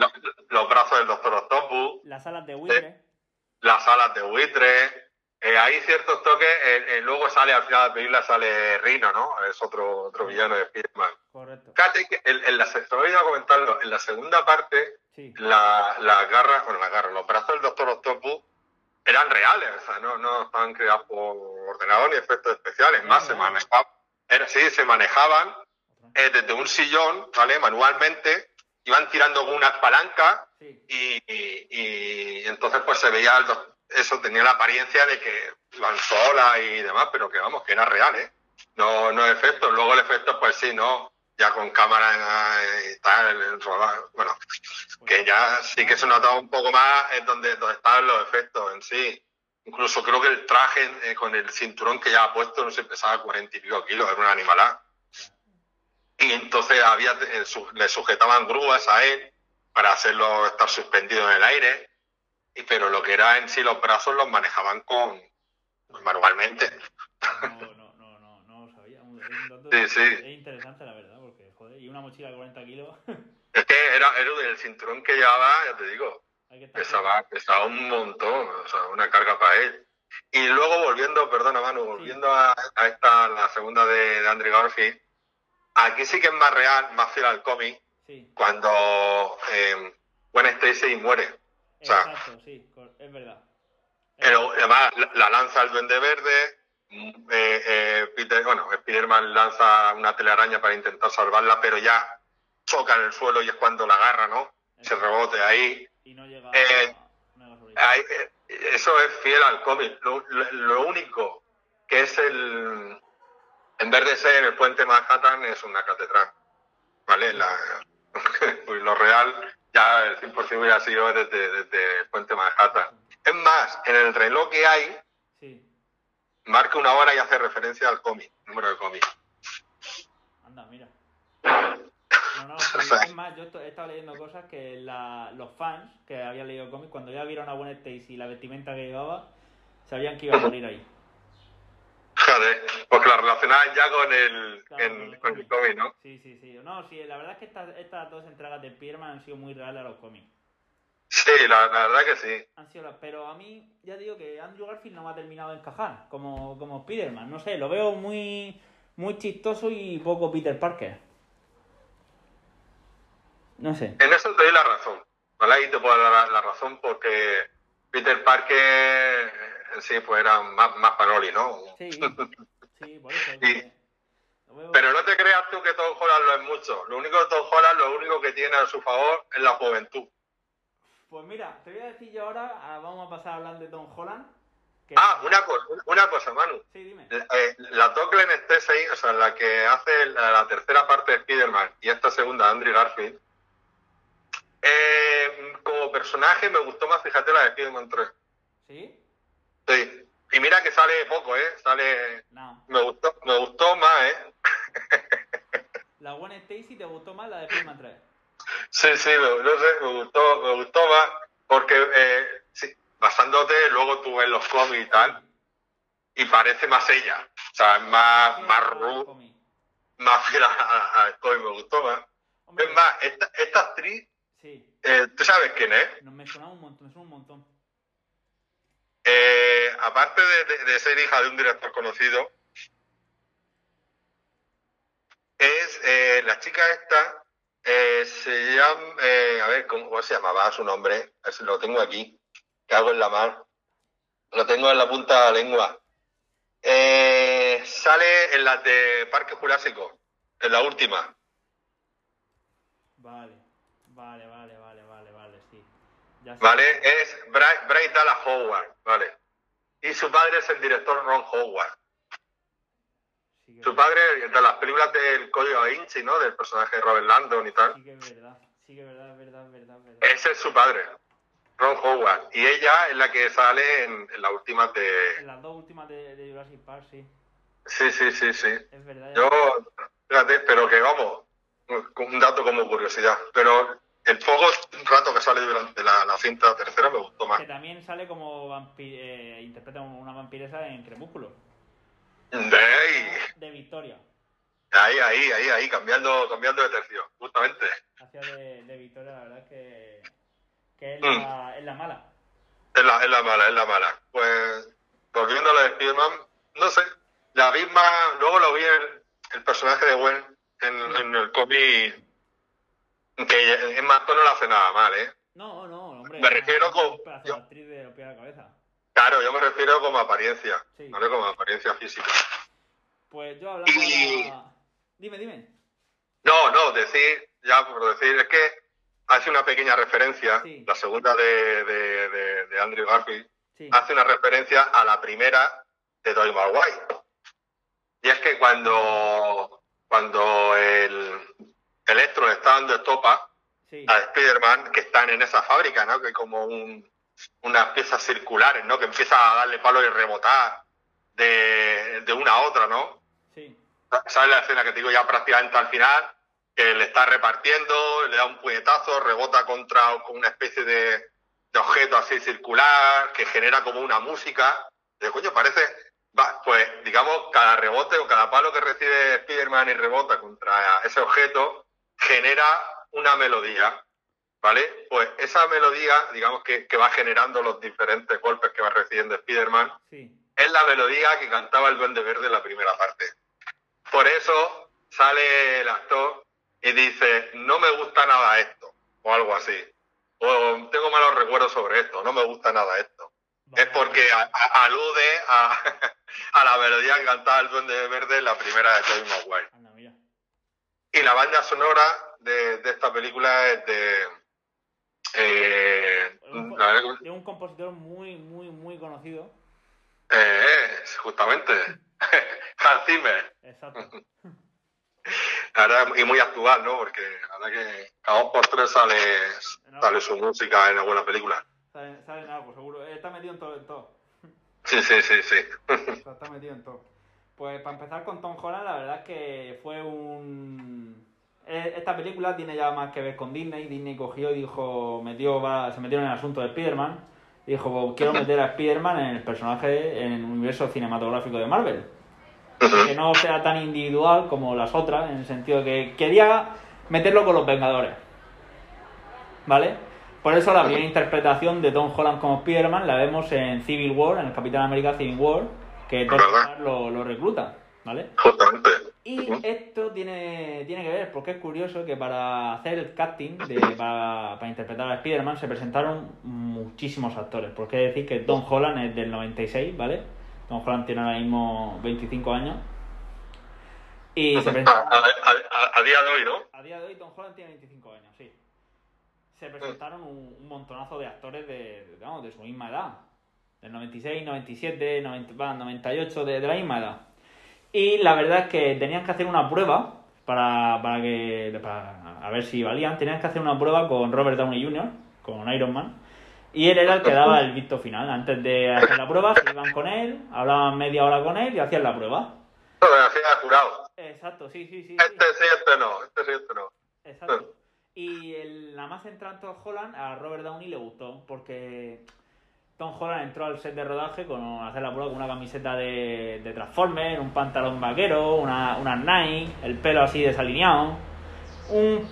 los, brazos del Doctor Octopus. Las alas de buitre. Eh, las alas de buitre. Eh, hay ciertos toques. luego sale al final de la película sale Rino, ¿no? Es otro, otro villano de Spider-Man. Correcto. Fíjate que en, la, voy a comentarlo. En la segunda parte, la, las garras, bueno, las garras, los brazos del Doctor Octopus eran reales. O sea, no, no estaban creados por ordenador ni efectos especiales. Más, se manejaban era, sí, se manejaban eh, desde un sillón, ¿vale? Manualmente, iban tirando unas palancas y, y, entonces pues se veía eso, tenía la apariencia de que iban solas y demás, pero que vamos, que era real, ¿eh? No, no efectos. Luego el efecto, pues sí, no, ya con cámara y tal, bueno, que ya sí que se notaba un poco más en donde, donde estaban los efectos en sí. Incluso creo que el traje eh, con el cinturón que ya ha puesto no se pesaba 40 y pico kilos, era una animalada. Y entonces había, eh, le sujetaban grúas a él para hacerlo estar suspendido en el aire. Y, pero lo que era en sí los brazos los manejaban con, manualmente. No, no, no, no, no lo sabía. sí, sí. Es interesante, la verdad, y una mochila de 40 kilos. es que era, era del cinturón que llevaba, ya te digo, pesaba, pesaba un montón, o sea, una carga para él. Y luego volviendo, perdona Manu, volviendo a, esta, la segunda de, de Andrew Garfield, aquí sí que es más real, más fiel al cómic, cuando eh, Gwen Stacy muere. Exacto, sí, es verdad. Pero además la, lanza el Duende Verde, eh, eh, Peter, bueno, Spiderman lanza una telaraña para intentar salvarla, pero ya choca en el suelo y es cuando la agarra, ¿no? Se rebote ahí. Y no llega eh, eso es fiel al cómic. Lo, único que es el. En vez de ser el puente Manhattan, es una catedral. ¿Vale? La, lo real, ya el 100% hubiera sido desde, desde el puente Manhattan. Es más, en el reloj que hay, marca una hora y hace referencia al cómic, número de cómic. Anda, mira. No, no, es más, yo he estado leyendo cosas que los fans que habían leído el cómic, cuando ya vieron a Gwen Stacy y la vestimenta que llevaba, sabían que iba a morir ahí. Joder, porque la relacionaban ya con el, con el, cómic, ¿no? Sí, sí, sí. No, sí, la verdad es que estas, estas dos entregas de Pierman han sido muy reales a los cómics. Sí, la, verdad que sí. Han sido, pero a mí, ya digo que Andrew Garfield no me ha terminado de encajar como, como Spider-Man. No sé, lo veo muy, muy chistoso y poco Peter Parker. No sé. En eso te doy la razón. ¿Vale? Ahí te puedo dar la, razón porque Peter Parker en sí pues era más, más panoli, ¿no? Sí, sí, por eso. Pero no te creas tú que Tom Holland lo es mucho. Lo único que Tom Holland, lo único que tiene a su favor es la juventud. Pues mira, te voy a decir yo ahora, ah, vamos a pasar a hablar de Tom Holland. Ah, una cosa, una cosa, Manu. Sí, dime. Eh, la Stacy, o sea, la que hace la, tercera parte de Spider-Man y esta segunda, Andrew Garfield, eh, como personaje me gustó más, fíjate, la de Spider-Man 3. ¿Sí? Sí. Y mira que sale poco, ¿eh? Sale... No. Me gustó, me gustó más, ¿eh? ¿La Gwen Stacy te gustó más la de Spider-Man 3? Sí, sí, me, no sé, me gustó, me gustó más porque eh, sí, basándote luego tú ves los cómics y tal y parece más ella, o sea, es más, más más fiel al cómic, me gustó más. es más, esta, esta actriz, sí. eh, ¿tú sabes quién es? No, me suena un montón, me suena un montón. Eh, aparte de, de, ser hija de un director conocido, es eh, la chica esta eh, se llama, eh, a ver, ¿cómo, se llamaba su nombre? Lo tengo aquí, que hago en la mar. Lo tengo en la punta de la lengua. Eh, sale en las de Parque Jurásico, en la última. Vale, vale, vale, vale, vale, vale, sí. vale, es Bryce Dallas Howard, vale. Y su padre es el director Ron Howard. Su padre, de las películas del Código da Vinci, ¿no? Del personaje de Robert Landon y tal. Sí que es verdad, sí que es verdad, verdad, verdad, verdad. Ese es su padre, Ron Howard. Y ella es la que sale en, las últimas de... En las dos últimas de, Jurassic Park, sí. Sí, sí, sí, sí. Es verdad. Yo, fíjate, pero que vamos, un dato como curiosidad. Pero el poco rato que sale durante la, cinta tercera me gustó más. Que también sale como eh, interpreta una vampiresa en Crepúsculo. De, de Victoria. Ahí, ahí, ahí, ahí, cambiando, cambiando de tercio, justamente. Hacia de, de Victoria, la verdad que, que es, la, mm. es la mala. Es la, es la mala, es la mala. Pues, volviendo a la de Spiderman, no sé, la misma, luego lo vi el, el personaje de Gwen en, en el cómic, que en más no lo hace nada mal, ¿eh? No, no, hombre. Me refiero con... Yo, actriz de la cabeza. Claro, yo me refiero como apariencia, ¿vale? Como apariencia física. Pues yo hablando de Dime, dime. No, no, decir, ya por decir, es que hace una pequeña referencia, la segunda de, de, Andrew Garfield, hace una referencia a la primera de Tobey Maguire. Y es que cuando, cuando el Electro le está dando estopa a Spider-Man, que están en esa fábrica, ¿no? Que como un, unas piezas circulares, ¿no? Que empieza a darle palo y rebotar de, de una a otra, ¿no? Sí. ¿Sabes la escena que te digo ya prácticamente al final? Que le está repartiendo, le da un puñetazo, rebota contra con una especie de, de objeto así circular, que genera como una música, Digo, coño, parece, va, pues digamos, cada rebote o cada palo que recibe Spider-Man y rebota contra ese objeto genera una melodía, ¿vale? Pues esa melodía, digamos que, que va generando los diferentes golpes que va recibiendo Spider-Man, es la melodía que cantaba el Duende Verde en la primera parte. Por eso sale el actor y dice, no me gusta nada esto, o algo así. O tengo malos recuerdos sobre esto, no me gusta nada esto. es porque alude a, a, la melodía que cantaba el Duende Verde en la primera de Tobey Maguire. Y la banda sonora de, de esta película es de... Eh, de un compositor muy, muy, muy conocido. Eh, justamente. Hans Zimmer. Exacto. y muy actual, ¿no? Porque ahora que cada dos por tres sale, sale su música en alguna película. Sale, sale en algo, seguro. Está metido en todo. En todo. Sí, sí, sí, sí. Está, metido en todo. Pues para empezar con Tom Holland, la verdad es que fue un... E, esta película tiene ya más que ver con Disney. Disney cogió y dijo, metió, se metió en el asunto de Spider-Man. Dijo, quiero meter a Spider-Man en el personaje, en el universo cinematográfico de Marvel que no sea tan individual como las otras, en el sentido que quería meterlo con los Vengadores. ¿Vale? Por eso la primera interpretación de Tom Holland como Spider-Man la vemos en Civil War, en el Capitán América Civil War, que Tom Holland lo, recluta. ¿Vale? Y esto tiene, tiene que ver, porque es curioso que para hacer el casting, de, para, para, interpretar a Spider-Man, se presentaron muchísimos actores. Porque es decir que Tom Holland es del 96, ¿vale? Tom Holland tiene ahora mismo 25 años. Y se presenta... a, día de hoy, ¿no? A día de hoy Tom Holland tiene 25 años, sí. Se presentaron un, montonazo de actores de, digamos, de su misma edad. Del 96, 97, 98, de, la misma edad. Y la verdad es que tenían que hacer una prueba para, para que para, a ver si valían. Tenían que hacer una prueba con Robert Downey Jr., con Iron Man y él era el que daba el visto final. Antes de hacer la prueba, se iban con él, hablaban media hora con él y hacían la prueba. No, hacía jurado. Exacto, sí, sí, sí. Este sí, este no, este sí, este no. Exacto. Y el, la más entrante en Tom Holland, a Robert Downey le gustó, porque Tom Holland entró al set de rodaje con hacer la prueba con una camiseta de, de Transformer, un pantalón vaquero, una, una Nike, el pelo así desalineado. Un,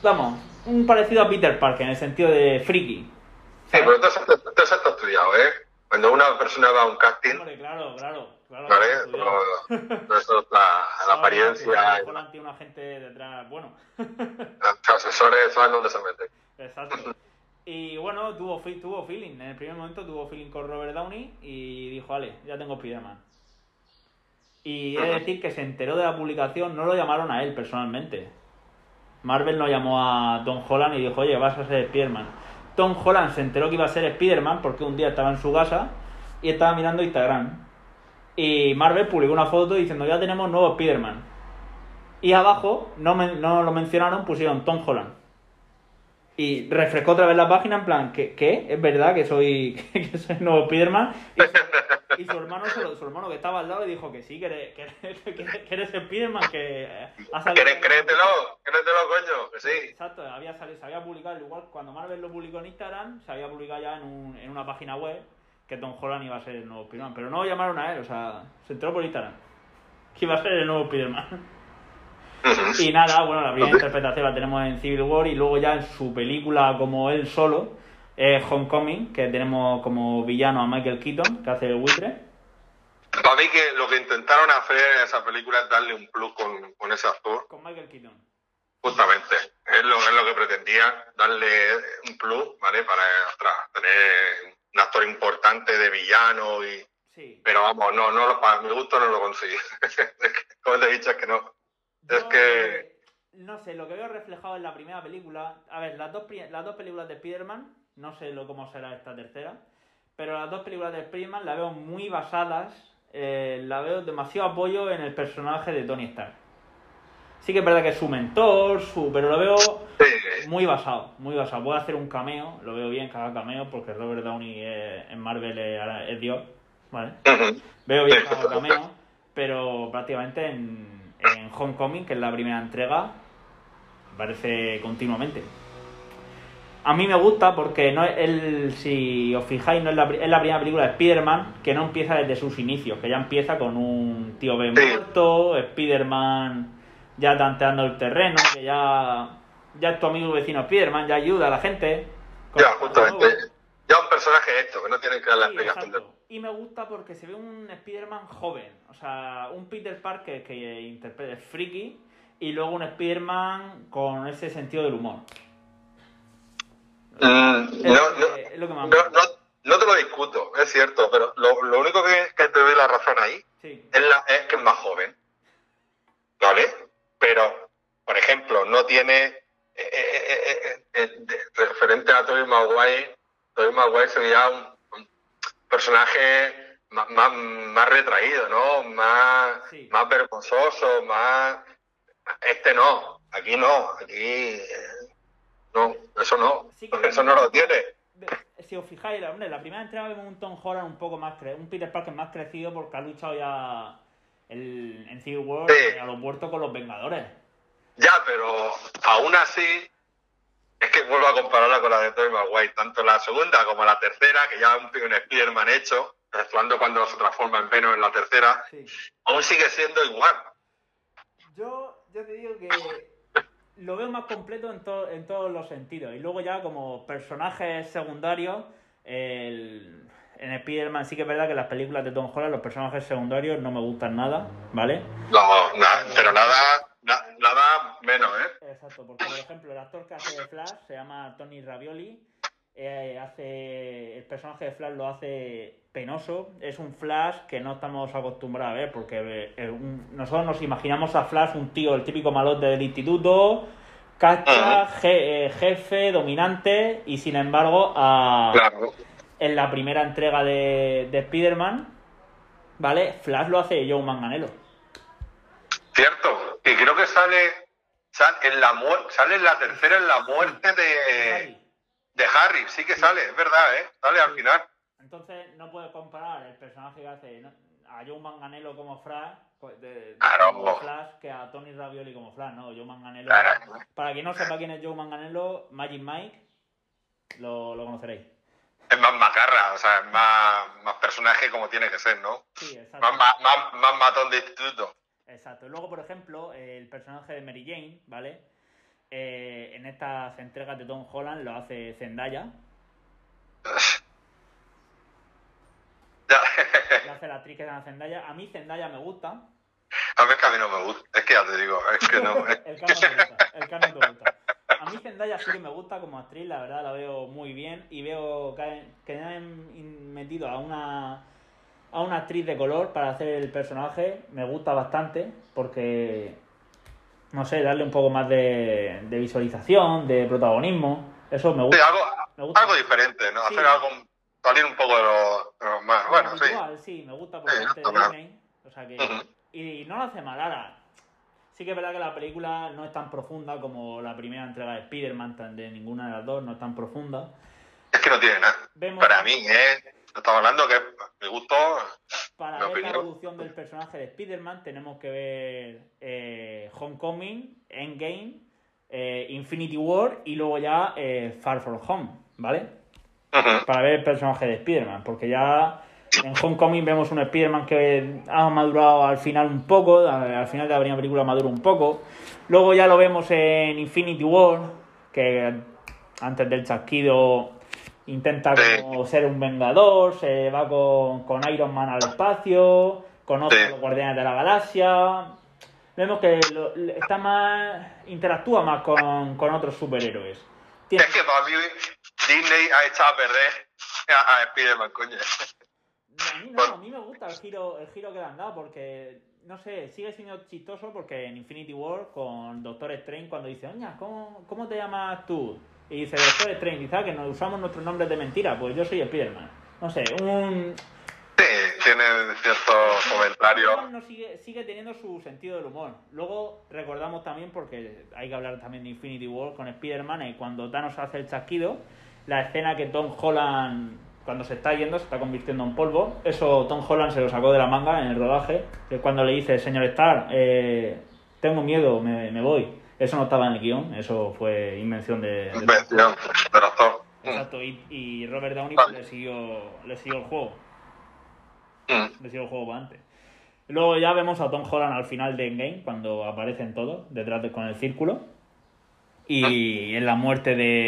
vamos, un parecido a Peter Parker en el sentido de friki. Sí, pero todo, eso está estudiado, ¿eh? Cuando una persona va a un casting. Hombre, claro, claro. claro ¿Vale? Todo, eso, la, la apariencia. Holland tiene una gente detrás, bueno. Los asesores saben dónde se. Exacto. Y bueno, tuvo, tuvo feeling. En el primer momento tuvo feeling con Robert Downey y dijo, vale, ya tengo Spider-Man. Y he de decir que se enteró de la publicación, no lo llamaron a él personalmente. Marvel no llamó a Tom Holland y dijo, oye, vas a ser Spider-Man Tom Holland se enteró que iba a ser Spider-Man porque un día estaba en su casa y estaba mirando Instagram. Y Marvel publicó una foto diciendo ya tenemos nuevo Spider-Man. Y abajo, no, no lo mencionaron, pusieron Tom Holland. Y refrescó otra vez la página en plan, ¿qué? ¿Qué? ¿Es verdad que soy, que soy nuevo Spider-Man? Y, su, hermano, su hermano que estaba al lado y dijo que sí, que eres, que que eres Spider-Man, que ha salido... Créetelo, créetelo, coño, que sí. Exacto, había salido, se había publicado, igual cuando Marvel lo publicó en Instagram, se había publicado ya en, un, en una página web que Tom Holland iba a ser el nuevo Spider-Man. Pero no lo llamaron a él, o sea, se enteró por Instagram que iba a ser el nuevo Spider-Man. Y nada, bueno, la primera interpretación la tenemos en Civil War y luego ya en su película como él solo, Homecoming, que tenemos como villano a Michael Keaton, que hace el buitre. Para mí que lo que intentaron hacer en esa película es darle un plus con, con ese actor. Con Michael Keaton. Justamente, es lo, es lo que pretendía, darle un plus, ¿vale? Para tener un actor importante de villano y... Sí. Pero vamos, no, no, para mi gusto no lo conseguí. Como te he dicho, es que no es que... No sé, lo que veo reflejado en la primera película... A ver, las dos, las dos películas de Spider-Man, no sé lo, cómo será esta tercera, pero las dos películas de Spider-Man la veo muy basadas, eh, la veo demasiado apoyo en el personaje de Tony Stark. Sí que es verdad que es su mentor, su, pero lo veo muy basado, muy basado. Puede hacer un cameo, lo veo bien que haga cameo, porque Robert Downey en Marvel es, Dios, ¿vale? Veo bien que haga cameo, pero prácticamente en, en Homecoming, que es la primera entrega, aparece continuamente. A mí me gusta porque no es si os fijáis, no es la, es la primera película de Spider-Man que no empieza desde sus inicios, que ya empieza con un tío Ben muerto, Spider-Man ya tanteando el terreno, que ya, ya es tu amigo vecino Spider-Man, ya ayuda a la gente. Ya, justamente. Ya un personaje esto, que no tiene que dar la explicación. Y me gusta porque se ve un Spider-Man joven, o sea, un Peter Parker que interpreta friki y luego un Spider-Man con ese sentido del humor. Mm, no, no, te lo discuto, es cierto, pero lo, lo único que, que, te doy la razón ahí es, la, es que es más joven. ¿Vale? Pero, por ejemplo, no tiene eh, eh, eh, referente a Tobey Maguire, Tobey Maguire sería un personaje más, más, retraído, ¿no? Más, más vergonzoso, más... Este no, aquí no, aquí no, eso no, eso no lo tiene. Si os fijáis, la, la primera entrega vemos un Tom Holland un poco más crecido, un Peter Parker más crecido porque ha luchado ya el, en Civil War a los muertos con los Vengadores. Ya, pero aún así, es que vuelvo a compararla con la de Tobey Maguire, tanto la segunda como la tercera, que ya un, un Spider-Man hecho, exceptuando cuando se transforma en Venom en la tercera, aún sigue siendo igual. Yo, yo te digo que lo veo más completo en, en todos los sentidos. Y luego ya como personajes secundarios, el, en Spider-Man sí que es verdad que las películas de Tom Holland los personajes secundarios no me gustan nada, ¿vale? No, nada, pero nada. Exacto, porque por ejemplo el actor que hace de Flash se llama Tony Ravioli, eh, hace el personaje de Flash lo hace penoso, es un Flash que no estamos acostumbrados a ver, porque eh, nosotros nos imaginamos a Flash un tío, el típico malote del instituto, cacha, eh, jefe, dominante, y sin embargo, en la primera entrega de, de Spider-Man, ¿vale? Flash lo hace Joe Manganello. Cierto, que creo que sale, sale en la sale en la tercera en la muerte de de Harry, sí que sale, es verdad, ¿eh? Sale al final. Entonces no puedes comparar el personaje que hace a Joe Manganello como Flash, pues, de, Flash que a Tony Ravioli como Flash, ¿no? Joe Manganello. Para quien no sepa quién es Joe Manganello, Magic Mike, lo, conoceréis. Es más macarra, o sea, es más, más personaje como tiene que ser, ¿no? Sí, exacto. Más, más, más matón de instituto. Exacto. Luego, por ejemplo, el personaje de Mary Jane, ¿vale? Eh, en estas entregas de Tom Holland lo hace Zendaya. lo hace la actriz que se Zendaya. A mí Zendaya me gusta. A mí es que a mí no me gusta. Es que ya te digo, es que no. el, el no te gusta. El no te gusta. A mí Zendaya sí que me gusta como actriz, la verdad la veo muy bien y veo que, que han metido a una a una actriz de color para hacer el personaje. Me gusta bastante porque no sé, darle un poco más de, visualización, de protagonismo. Eso me gusta. algo, diferente, ¿no? Hacer algo, salir un poco de lo, más. Bueno, sí. sí, me gusta por parte de Disney. O sea que. y, no lo hace mal ahora. Sí que es verdad que la película no es tan profunda como la primera entrega de Spider-Man, de ninguna de las dos, no es tan profunda. Es que no tiene nada. Para mí, ¿eh? Estamos hablando que me gustó. Para ver la evolución del personaje de Spider-Man tenemos que ver eh, Homecoming, Endgame, eh, Infinity War y luego ya eh, Far From Home, ¿vale? Para ver el personaje de Spider-Man, porque ya en Homecoming vemos un Spider-Man que ha madurado al final un poco, al final de la primera película madura un poco. Luego ya lo vemos en Infinity War, que antes del chasquido intenta como ser un vengador, se va con, con, Iron Man al espacio, conoce a los guardianes de la galaxia. Vemos que está más. interactúa más con, con otros superhéroes. Es que para mí Disney ha echado a perder a, Spider-Man, coño. A mí no, a mí me gusta el giro, el giro que le han dado porque, no sé, sigue siendo chistoso porque en Infinity War con Doctor Strange cuando dice, oña, ¿cómo, ¿cómo te llamas tú? Y dice, Doctor Strange, dice, ah, que nos usamos nuestros nombres de mentira. Pues yo soy Spiderman. No sé, un... Sí, tiene cierto comentario. No sigue, sigue teniendo su sentido del humor. Luego recordamos también, porque hay que hablar también de Infinity War con Spider-Man, y cuando Thanos hace el chasquido, la escena que Tom Holland, cuando se está yendo, se está convirtiendo en polvo. Eso Tom Holland se lo sacó de la manga en el rodaje, que cuando le dice, señor Starr, eh, tengo miedo, me, me voy Eso no estaba en el guion, eso fue invención de... Invención de los dos. Exacto, y, y Robert Downey pues, le, siguió, le siguió el juego. Mm. Le siguió el juego para antes. Luego ya vemos a Tom Holland al final de Endgame, cuando aparecen todos, detrás de, con el círculo. Y en la muerte de,